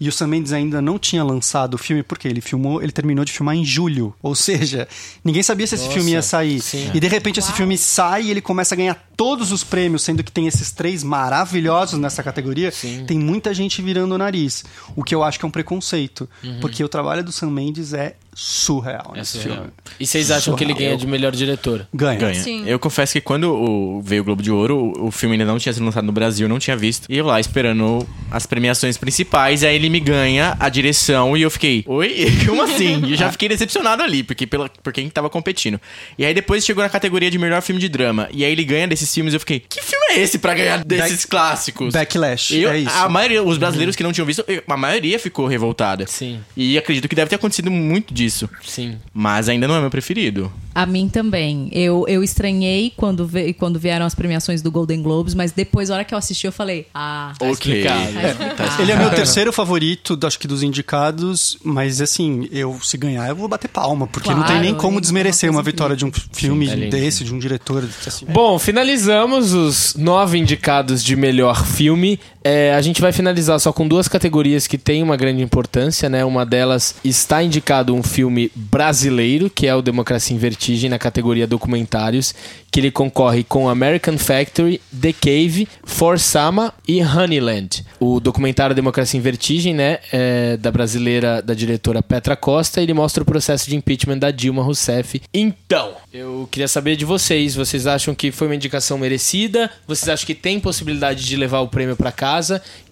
e o Sam Mendes ainda não tinha lançado o filme, porque ele filmou, ele terminou de filmar em julho, ou seja, ninguém sabia se esse Nossa, filme ia sair. sim. E de repente esse filme sai e ele começa a ganhar todos os prêmios, sendo que tem esses três maravilhosos nessa categoria, tem muita gente virando o nariz. O que eu acho que é um preconceito. Porque o trabalho do Sam Mendes é surreal É nesse surreal. filme. E vocês acham que ele Surreal. ganha de melhor diretor? Ganha. Ganha. Sim. Eu confesso que quando o- veio o Globo de Ouro, o, o filme ainda não tinha sido lançado no Brasil, eu não tinha visto. E eu lá esperando as premiações principais, aí ele me ganha a direção e eu fiquei, oi? Como assim? E eu já fiquei decepcionado ali, porque pela, por quem tava competindo. E aí depois chegou na categoria de melhor filme de drama. E aí ele ganha desses filmes e eu fiquei, que filme é esse pra ganhar desses clássicos? Backlash, Eu- é isso. A maioria, os brasileiros que não tinham visto, eu- a maioria ficou revoltada. Sim. E acredito que deve ter acontecido muito disso. Sim. Mas ainda não é meu preferido. A mim também. Eu, eu estranhei quando, ve- quando vieram as premiações do Golden Globes, mas depois, na hora que eu assisti, eu falei, ah, ok. explicado. tá explicado. Ele é meu terceiro favorito, acho que dos indicados, mas assim, eu se ganhar, eu vou bater palma, porque não tem Claro, nem como é desmerecer uma uma vitória de um filme é lindo. desse, de um diretor. Assim. Bom, finalizamos os nove indicados de melhor filme. É, a gente vai finalizar só com duas categorias que têm uma grande importância, né? Uma delas está indicado um filme brasileiro, que é o Democracia em Vertigem, na categoria documentários, que ele concorre com American Factory, The Cave, For Sama e Honeyland. O documentário Democracia em Vertigem, né? É da brasileira, da diretora Petra Costa, ele mostra o processo de impeachment da Dilma Rousseff. Então, eu queria saber de vocês. Vocês acham que foi uma indicação merecida? Vocês acham que tem possibilidade de levar o prêmio pra casa?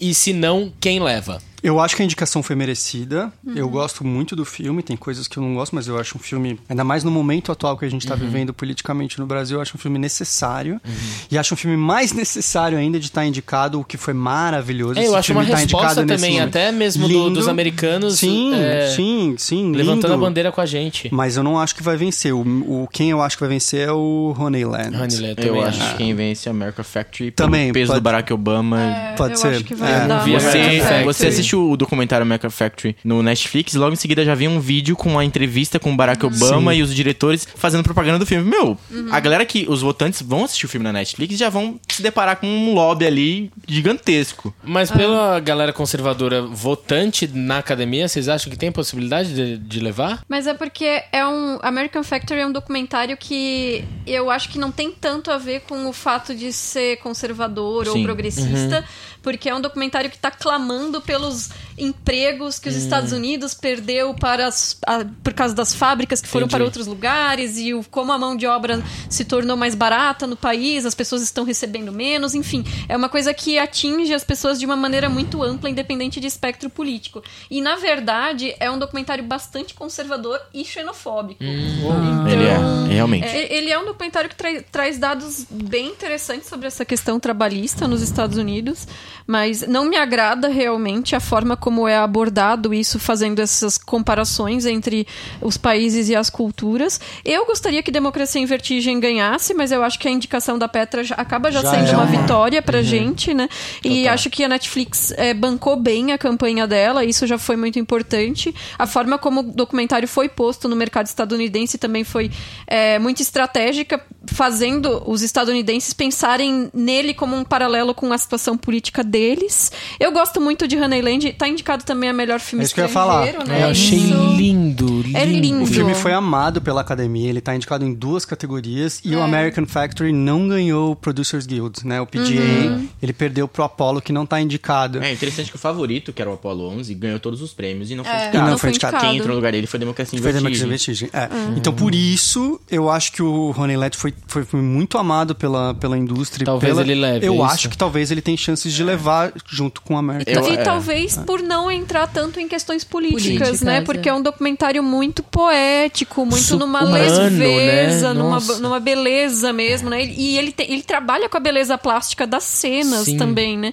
E se não, quem leva? Eu acho que a indicação foi merecida. Eu gosto muito do filme, tem coisas que eu não gosto, mas eu acho um filme, ainda mais no momento atual que a gente está vivendo politicamente no Brasil, eu acho um filme necessário. E acho um filme mais necessário ainda de estar indicado, o que foi maravilhoso. É, eu Esse acho uma filme tá resposta indicado nesse também, até mesmo do- dos americanos. Sim, é, sim, sim. Levantando a lindo. bandeira com a gente. Mas eu não acho que vai vencer. O, o- quem eu acho que vai vencer é o Honeyland. Honeyland, Eu acho que quem vence é America Factory pelo Também, peso pode- do Barack Obama. Pode eu ser. acho que vai É. dar Você, você assistiu o documentário America Factory no Netflix, logo em seguida já vi um vídeo com uma entrevista com o Barack Obama Sim. e os diretores fazendo propaganda do filme. Meu, Uhum. a galera que, os votantes vão assistir o filme na Netflix e já vão se deparar com um lobby ali gigantesco. Mas Ah. pela galera conservadora votante na academia, vocês acham que tem possibilidade de, de levar? Mas é porque é um American Factory é um documentário que eu acho que não tem tanto a ver com o fato de ser conservador ou Sim. progressista, porque é um documentário que está clamando pelos empregos que os Estados Unidos perdeu para as, a- por causa das fábricas que foram Entendi. para outros lugares e o, como a mão de obra se tornou mais barata no país, as pessoas estão recebendo menos, enfim, é uma coisa que atinge as pessoas de uma maneira muito ampla, independente de espectro político. E na verdade é um documentário bastante conservador e xenofóbico. Então, Ele é, realmente. é, ele é um documentário que trai- traz dados bem interessantes sobre essa questão trabalhista nos Estados Unidos, mas não me agrada realmente a forma como é abordado isso, fazendo essas comparações entre os países e as culturas. Eu gostaria que Democracia em Vertigem ganhasse, mas eu acho que a indicação da Petra já- acaba já, Já sendo é uma uma- vitória pra gente, né? E acho que a Netflix é, bancou bem a campanha dela, isso já foi muito importante. A forma como o documentário foi posto no mercado estadunidense também foi é, muito estratégica, fazendo os estadunidenses pensarem nele como um paralelo com a situação política deles. Eu gosto muito de Honeyland, tá indicado também a melhor filme É isso que eu ia falar. né? eu achei Isso- lindo, lindo. É lindo. O filme foi amado pela academia, ele tá indicado em duas categorias e o American Factory não ganhou o Producers Guild, né? O PGA, ele perdeu pro Apollo que não tá indicado. É interessante que o favorito, que era o Apollo 11, ganhou todos os prêmios e não foi É, indicado. não não foi indicado. Quem entrou no lugar dele foi Democracia em Foi Vertigem. É. Então, por isso, eu acho que o Honeyland foi, foi, foi muito amado pela, pela indústria. e Talvez pela- ele leve, Eu é isso? acho que talvez ele tenha chances de levar junto com o American Eu- e é. talvez por não entrar tanto em questões políticas, Políticas, né? é. Porque é um documentário muito poético, muito numa humano, leveza, né? numa, numa beleza mesmo, né? E ele, te- ele trabalha com a beleza plástica das cenas Sim. também, né?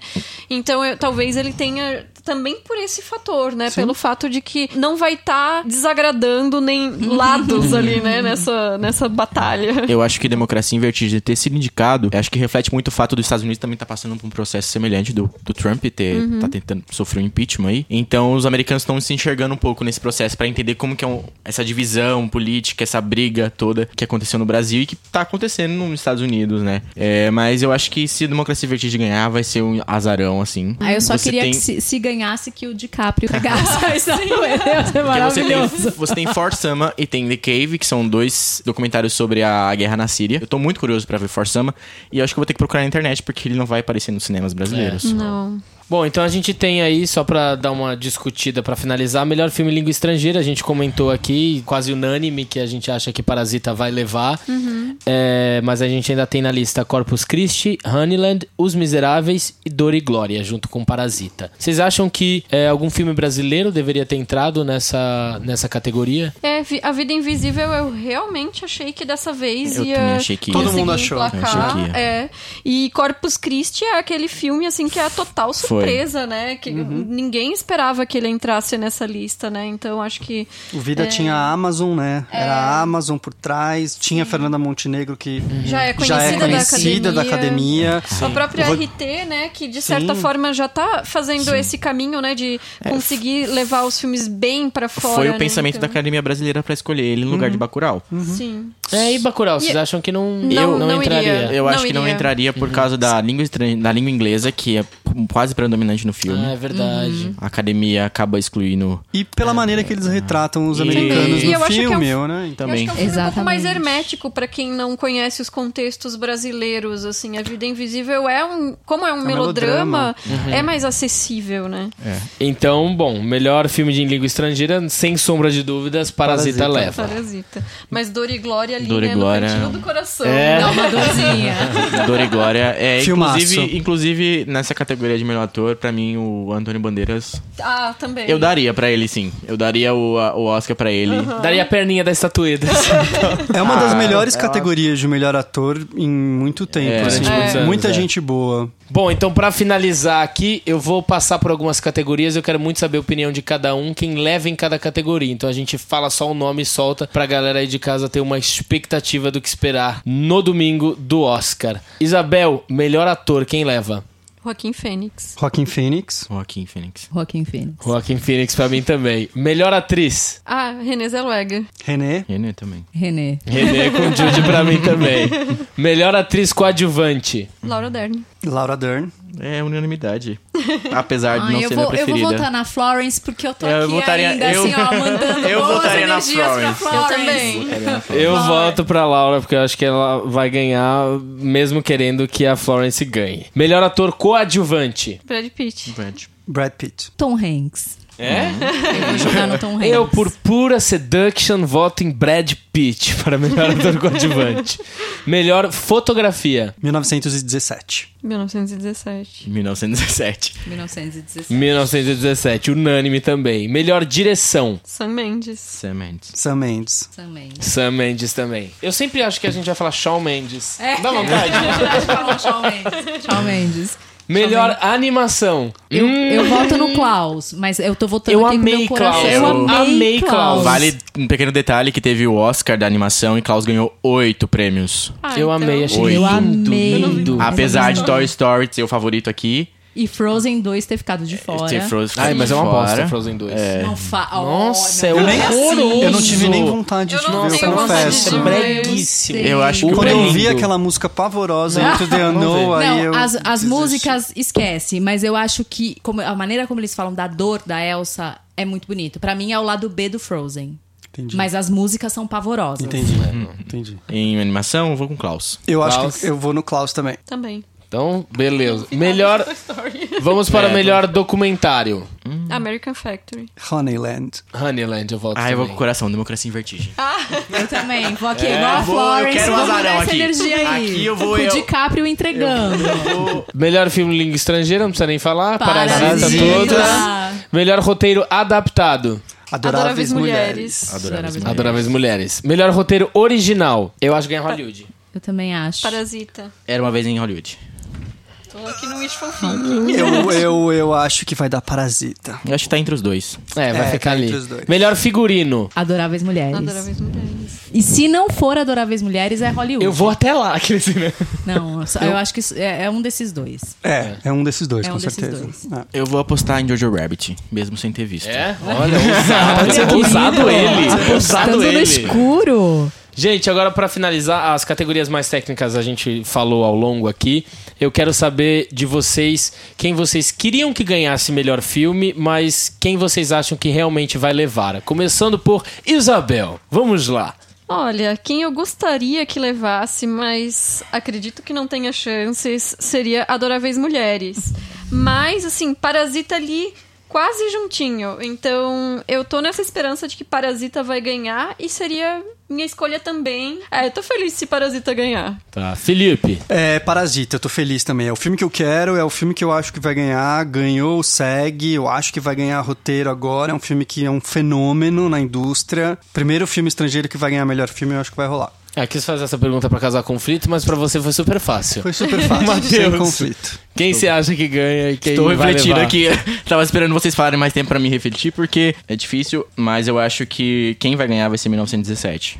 Então eu- talvez ele tenha também por esse fator, né? Pelo fato de que não vai estar desagradando nem lados ali, né? Nessa, nessa batalha. Eu acho que Democracia em Vertigem ter sido indicado, acho que reflete muito o fato dos Estados Unidos também estar passando por um processo semelhante do, do Trump ter tá tentando sofrer um impeachment aí. Então os americanos estão se enxergando um pouco nesse processo pra entender como que é um- essa divisão política, essa briga toda que aconteceu no Brasil e que tá acontecendo nos Estados Unidos, né? É, mas eu acho que se Democracia em Vertigem ganhar, vai ser um azarão, assim. Aí eu só Você queria tem- que se, se ganhasse que o DiCaprio pegasse a estatueta. Ia ser Porque você tem, maravilhoso. você tem For Sama e tem The Cave, que são dois documentários sobre a guerra na Síria. Eu tô muito curioso pra ver For Sama e eu acho que eu vou ter que procurar na internet porque ele não vai aparecer nos cinemas brasileiros. Não. Bom, então a gente tem aí, só pra dar uma discutida pra finalizar, melhor filme em língua estrangeira. A gente comentou aqui, quase unânime, que a gente acha que Parasita vai levar. É, mas a gente ainda tem na lista Corpus Christi, Honeyland, Os Miseráveis e Dor e Glória, junto com Parasita. Vocês acham que é, algum filme brasileiro deveria ter entrado nessa, nessa categoria? É, vi- A Vida Invisível eu realmente achei que dessa vez Eu ia também achei que ia. Todo mundo achou. Achei que ia. É. E Corpus Christi é aquele filme assim que é a total surpresa, né? Que Uhum. ninguém esperava que ele entrasse nessa lista, né? Então acho que O Vida tinha a Amazon, né? É. Era a Amazon por trás. Tinha a Fernanda Montenegro, que já é conhecida, já é conhecida da da academia. academia. A própria O Ro- RT, né, que de certa Sim. forma já tá fazendo esse caminho, né, de conseguir levar os filmes bem pra fora. Foi o né, pensamento da então- Academia Brasileira pra escolher ele no lugar de Bacurau. Sim. É, e Bacurau, vocês E- acham que não, Não, não, não entraria? iria. Eu Não acho que não entraria por causa da língua, estran... da língua inglesa, que é quase predominante no filme. Ah, é verdade. A academia acaba excluindo E pela maneira que eles retratam os americanos E eu no acho que é um- filme, né? Eu né? acho que também. é um filme um pouco mais hermético pra quem não conhece os contextos brasileiros, assim. A Vida Invisível é um... Como é um um melodrama, melodrama. é mais acessível, né? Então, bom, melhor filme de língua estrangeira, sem sombra de dúvidas, Parasita, Parasita. leva. Parasita. Mas Dor e Glória ali, Dor e né? Glória. No cantinho do coração. É. Dá uma dorzinha. Dor e Glória. É, Filmaço. inclusive, inclusive, nessa categoria de melhor ator, pra mim, o Antônio Bandeiras. Ah, também. Eu daria pra ele, sim. Eu daria o, a- o Oscar pra ele. Daria a perninha da estatueta. É uma das Ah, melhores é categorias de melhor ator em muito tempo. É, assim. muitos anos, Muita é. gente boa. Bom, então pra finalizar aqui, eu vou passar por algumas categorias. Eu quero muito saber a opinião de cada um, quem leva em cada categoria. Então a gente fala só o nome e solta pra galera aí de casa ter uma expectativa do que esperar no domingo do Oscar. Isabel, melhor ator, quem leva? Joaquim Fênix. Joaquim Phoenix. Joaquim Phoenix. Joaquim Phoenix. Joaquim Phoenix pra mim também. Melhor atriz? Ah, Renée Zellweger. René. René também. René. René com Jude pra mim também. Melhor atriz coadjuvante? Laura Dern. Laura Dern. É unanimidade. Apesar de não eu, ser vou, minha eu vou preferida. votar na Florence porque eu tô Eu aqui votaria- ainda, eu- assim, ó, mandando eu boas votaria na pra Florence. Eu Florence. também. Eu voto pra Laura, porque eu acho que ela vai ganhar, mesmo querendo que a Florence ganhe. Melhor ator coadjuvante? Brad Pitt. Brad. Brad Pitt. Tom Hanks. É? Eu Tom Hanks. Eu, por pura seduction, voto em Brad Pitt para melhor ator coadjuvante. Melhor fotografia? 1917. 1917. 1917. 1916. 1917, unânime também. Melhor direção? Sam Mendes. Sam Mendes. Sam Mendes. Também. Sam Mendes também. Eu sempre acho que a gente vai falar Shawn Mendes. É. Dá vontade? Shawn Mendes. Shawn Mendes. Melhor animação? Eu, Hum, eu voto no Klaus, mas eu tô votando Eu aqui amei com meu coração. Klaus. Eu Eu amei, Klaus. Klaus. Vale um pequeno detalhe que teve o Oscar da animação e Klaus ganhou oito prêmios. Ah, eu então- amei, achei lindo, Eu amei. lindo. Apesar de Toy Story ser o favorito aqui, E Frozen 2 ter ficado de fora. ter Frozen Ai, mas é uma fora. bosta Frozen 2. Não fa... oh, Nossa, não, é não é horroroso. assim. Eu não tive nem vontade Eu de não ver, eu confesso. É breguíssimo. Eu acho que Quando eu vi lindo. aquela música pavorosa, Into the Unknown, aí Não, eu as, as músicas esquece, mas eu acho que como, a maneira como eles falam da dor da Elsa é muito bonito. Pra mim é o lado B do Frozen. Entendi. Mas as músicas são pavorosas. Entendi. Entendi. Em animação, eu vou com Klaus. Eu acho Klaus. que eu vou no Klaus também. Também. Então, beleza. Melhor. Vamos para É, melhor documentário. American Factory. Honeyland. Honeyland, eu volto Ah, eu vou com também. o coração, Democracia em Vertigem. Eu também. Vou aqui, É, igual a vou- eu Florence. quero um vamos azarão essa aqui. energia aí. Aqui eu vou- Com o eu- DiCaprio entregando. Melhor filme em língua estrangeira, não precisa nem falar. Parasita, Parasita. todas. Melhor roteiro adaptado. Adoráveis, Adoráveis Mulheres. Mulheres. Adoráveis Adoráveis Mulheres. Melhor roteiro original. Eu acho que ganha Hollywood. Eu também acho. Parasita. Era uma vez em Hollywood. Tô aqui no Wishful Thinking. Eu, eu, eu acho que vai dar Parasita. Eu acho que tá entre os dois. É, vai É, ficar tá ali. entre os dois. Melhor figurino. Adoráveis Mulheres. Adoráveis Mulheres. E se não for Adoráveis Mulheres, é Hollywood. Eu vou até lá, aqueles, né? Não, só- eu acho que isso é, é um desses dois. É, é um desses dois, É com um desses certeza. dois. É. Eu vou apostar em Jojo Rabbit, mesmo sem ter visto. É? Olha, ousado. ousado ele. Ousado Estando no ele. escuro. Gente, agora pra finalizar, as categorias mais técnicas a gente falou ao longo aqui. Eu quero saber de vocês quem vocês queriam que ganhasse melhor filme, mas quem vocês acham que realmente vai levar. Começando por Isabel. Vamos lá. Olha, quem eu gostaria que levasse, mas acredito que não tenha chances, seria Adoráveis Mulheres. Mas, assim, Parasita ali quase juntinho. Então, eu tô nessa esperança de que Parasita vai ganhar e seria minha escolha também. É, eu tô feliz se Parasita ganhar. Tá. Felipe. É, Parasita, eu tô feliz também. É o filme que eu quero, é o filme que eu acho que vai ganhar. Ganhou, segue. Eu acho que vai ganhar roteiro agora. É um filme que é um fenômeno na indústria. Primeiro filme estrangeiro que vai ganhar melhor filme, eu acho que vai rolar. É, quis fazer essa pergunta pra causar conflito, mas pra você foi super fácil. Foi super fácil, sem Mateus. conflito. Quem você acha que ganha e quem Estou vai refletindo levar? aqui. Tava esperando vocês falarem mais tempo pra me refletir, porque é difícil, mas eu acho que quem vai ganhar vai ser 1917.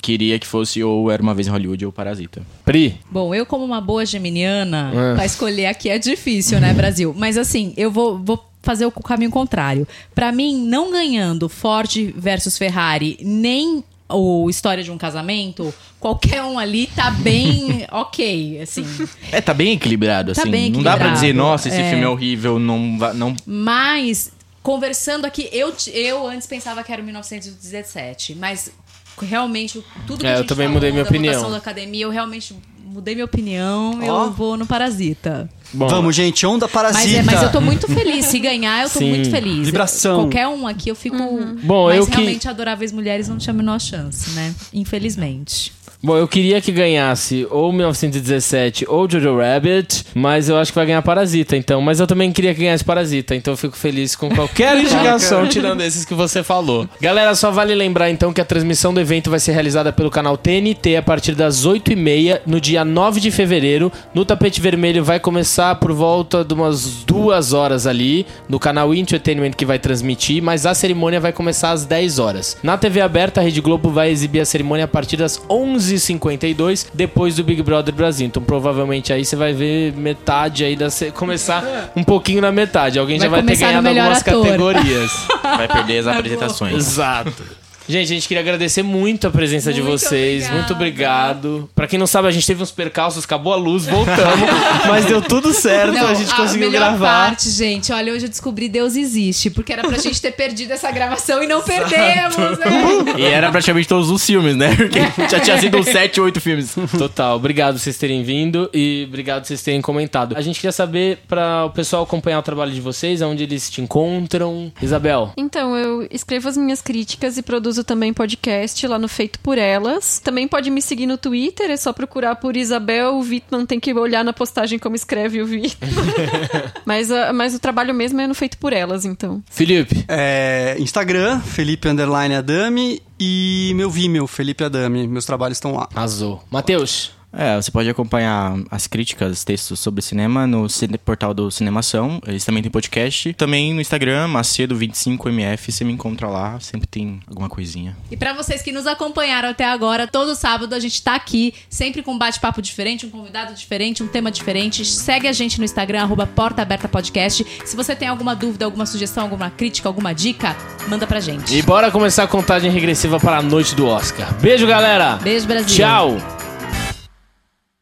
Queria que fosse ou Era Uma Vez em Hollywood ou Parasita. Pri. Bom, eu como uma boa geminiana, É. pra escolher aqui é difícil, né, Brasil? Mas assim, eu vou, vou fazer o caminho contrário. Pra mim, não ganhando Ford versus Ferrari, nem o História de um Casamento, qualquer um ali tá bem ok, assim. É, tá bem equilibrado, Tá assim. bem não dá pra equilibrado, dizer, nossa, esse é. filme é horrível, não, não Mas, conversando aqui, eu, eu antes pensava que era o 1917, mas realmente tudo que É, a eu gente também falou mudei minha opinião. da academia, eu realmente mudei minha opinião, Ó. eu vou no Parasita. Bom, Vamos, gente, onda Parasita. Mas, é, mas eu tô muito feliz. Se ganhar, eu tô Sim. muito feliz. Vibração. Qualquer um aqui eu fico. Bom, mas eu que- realmente Adoráveis Mulheres não tinha a menor chance, né? Infelizmente. Bom, eu queria que ganhasse ou 1917 ou Jojo Rabbit, mas eu acho que vai ganhar Parasita, então. Mas eu também queria que ganhasse Parasita, então eu fico feliz com qualquer indicação, tirando esses que você falou. Galera, só vale lembrar então que a transmissão do evento vai ser realizada pelo canal TNT a partir das 8h30 no dia 9 de fevereiro. No tapete vermelho vai começar por volta de umas duas horas ali, no canal Entertainment que vai transmitir, mas a cerimônia vai começar às 10 horas. Na TV aberta, a Rede Globo vai exibir a cerimônia a partir das 11h52, depois do Big Brother Brasil. Então provavelmente aí você vai ver metade aí da. Começar um pouquinho na metade. Alguém já Vai vai ter ganhado algumas ator. categorias. vai perder as apresentações. Exato. Gente, a gente queria agradecer muito a presença de Muito vocês. obrigada. Muito obrigado. Pra quem não sabe, a gente teve uns percalços, acabou a luz, voltamos. mas deu tudo certo, a gente conseguiu melhor gravar. parte, gente, olha, hoje eu descobri Deus existe, porque era pra gente ter perdido essa gravação e não perdemos, né? E era praticamente todos os filmes, né? Porque já tinha sido uns 7, 8 filmes. Total. Obrigado por vocês terem vindo e obrigado por vocês terem comentado. A gente queria saber para o pessoal acompanhar o trabalho de vocês, onde eles te encontram. Isabel. Então, eu escrevo as minhas críticas e produzo também podcast lá no Feito por Elas. Também pode me seguir no Twitter, é só procurar por Isabel. O Vitman tem que olhar na postagem como escreve o Vitman. mas, ah, mas o trabalho mesmo é no Feito por Elas, então. Felipe. É, Instagram, Felipe Underline Adame. E meu Vimeo, Felipe Adame. Meus trabalhos estão lá. Arrasou. Matheus. É, você pode acompanhar as críticas, textos sobre cinema no portal do Cinemação. Eles também têm podcast. Também no Instagram, Macedo25MF. Você me encontra lá, sempre tem alguma coisinha. E pra vocês que nos acompanharam até agora, todo sábado a gente tá aqui, sempre com um bate-papo diferente, um convidado diferente, um tema diferente. Segue a gente no Instagram, arroba Porta Aberta Podcast. Se você tem alguma dúvida, alguma sugestão, alguma crítica, alguma dica, manda pra gente. E bora começar a contagem regressiva para a noite do Oscar. Beijo, galera. Beijo, Brasil. Tchau.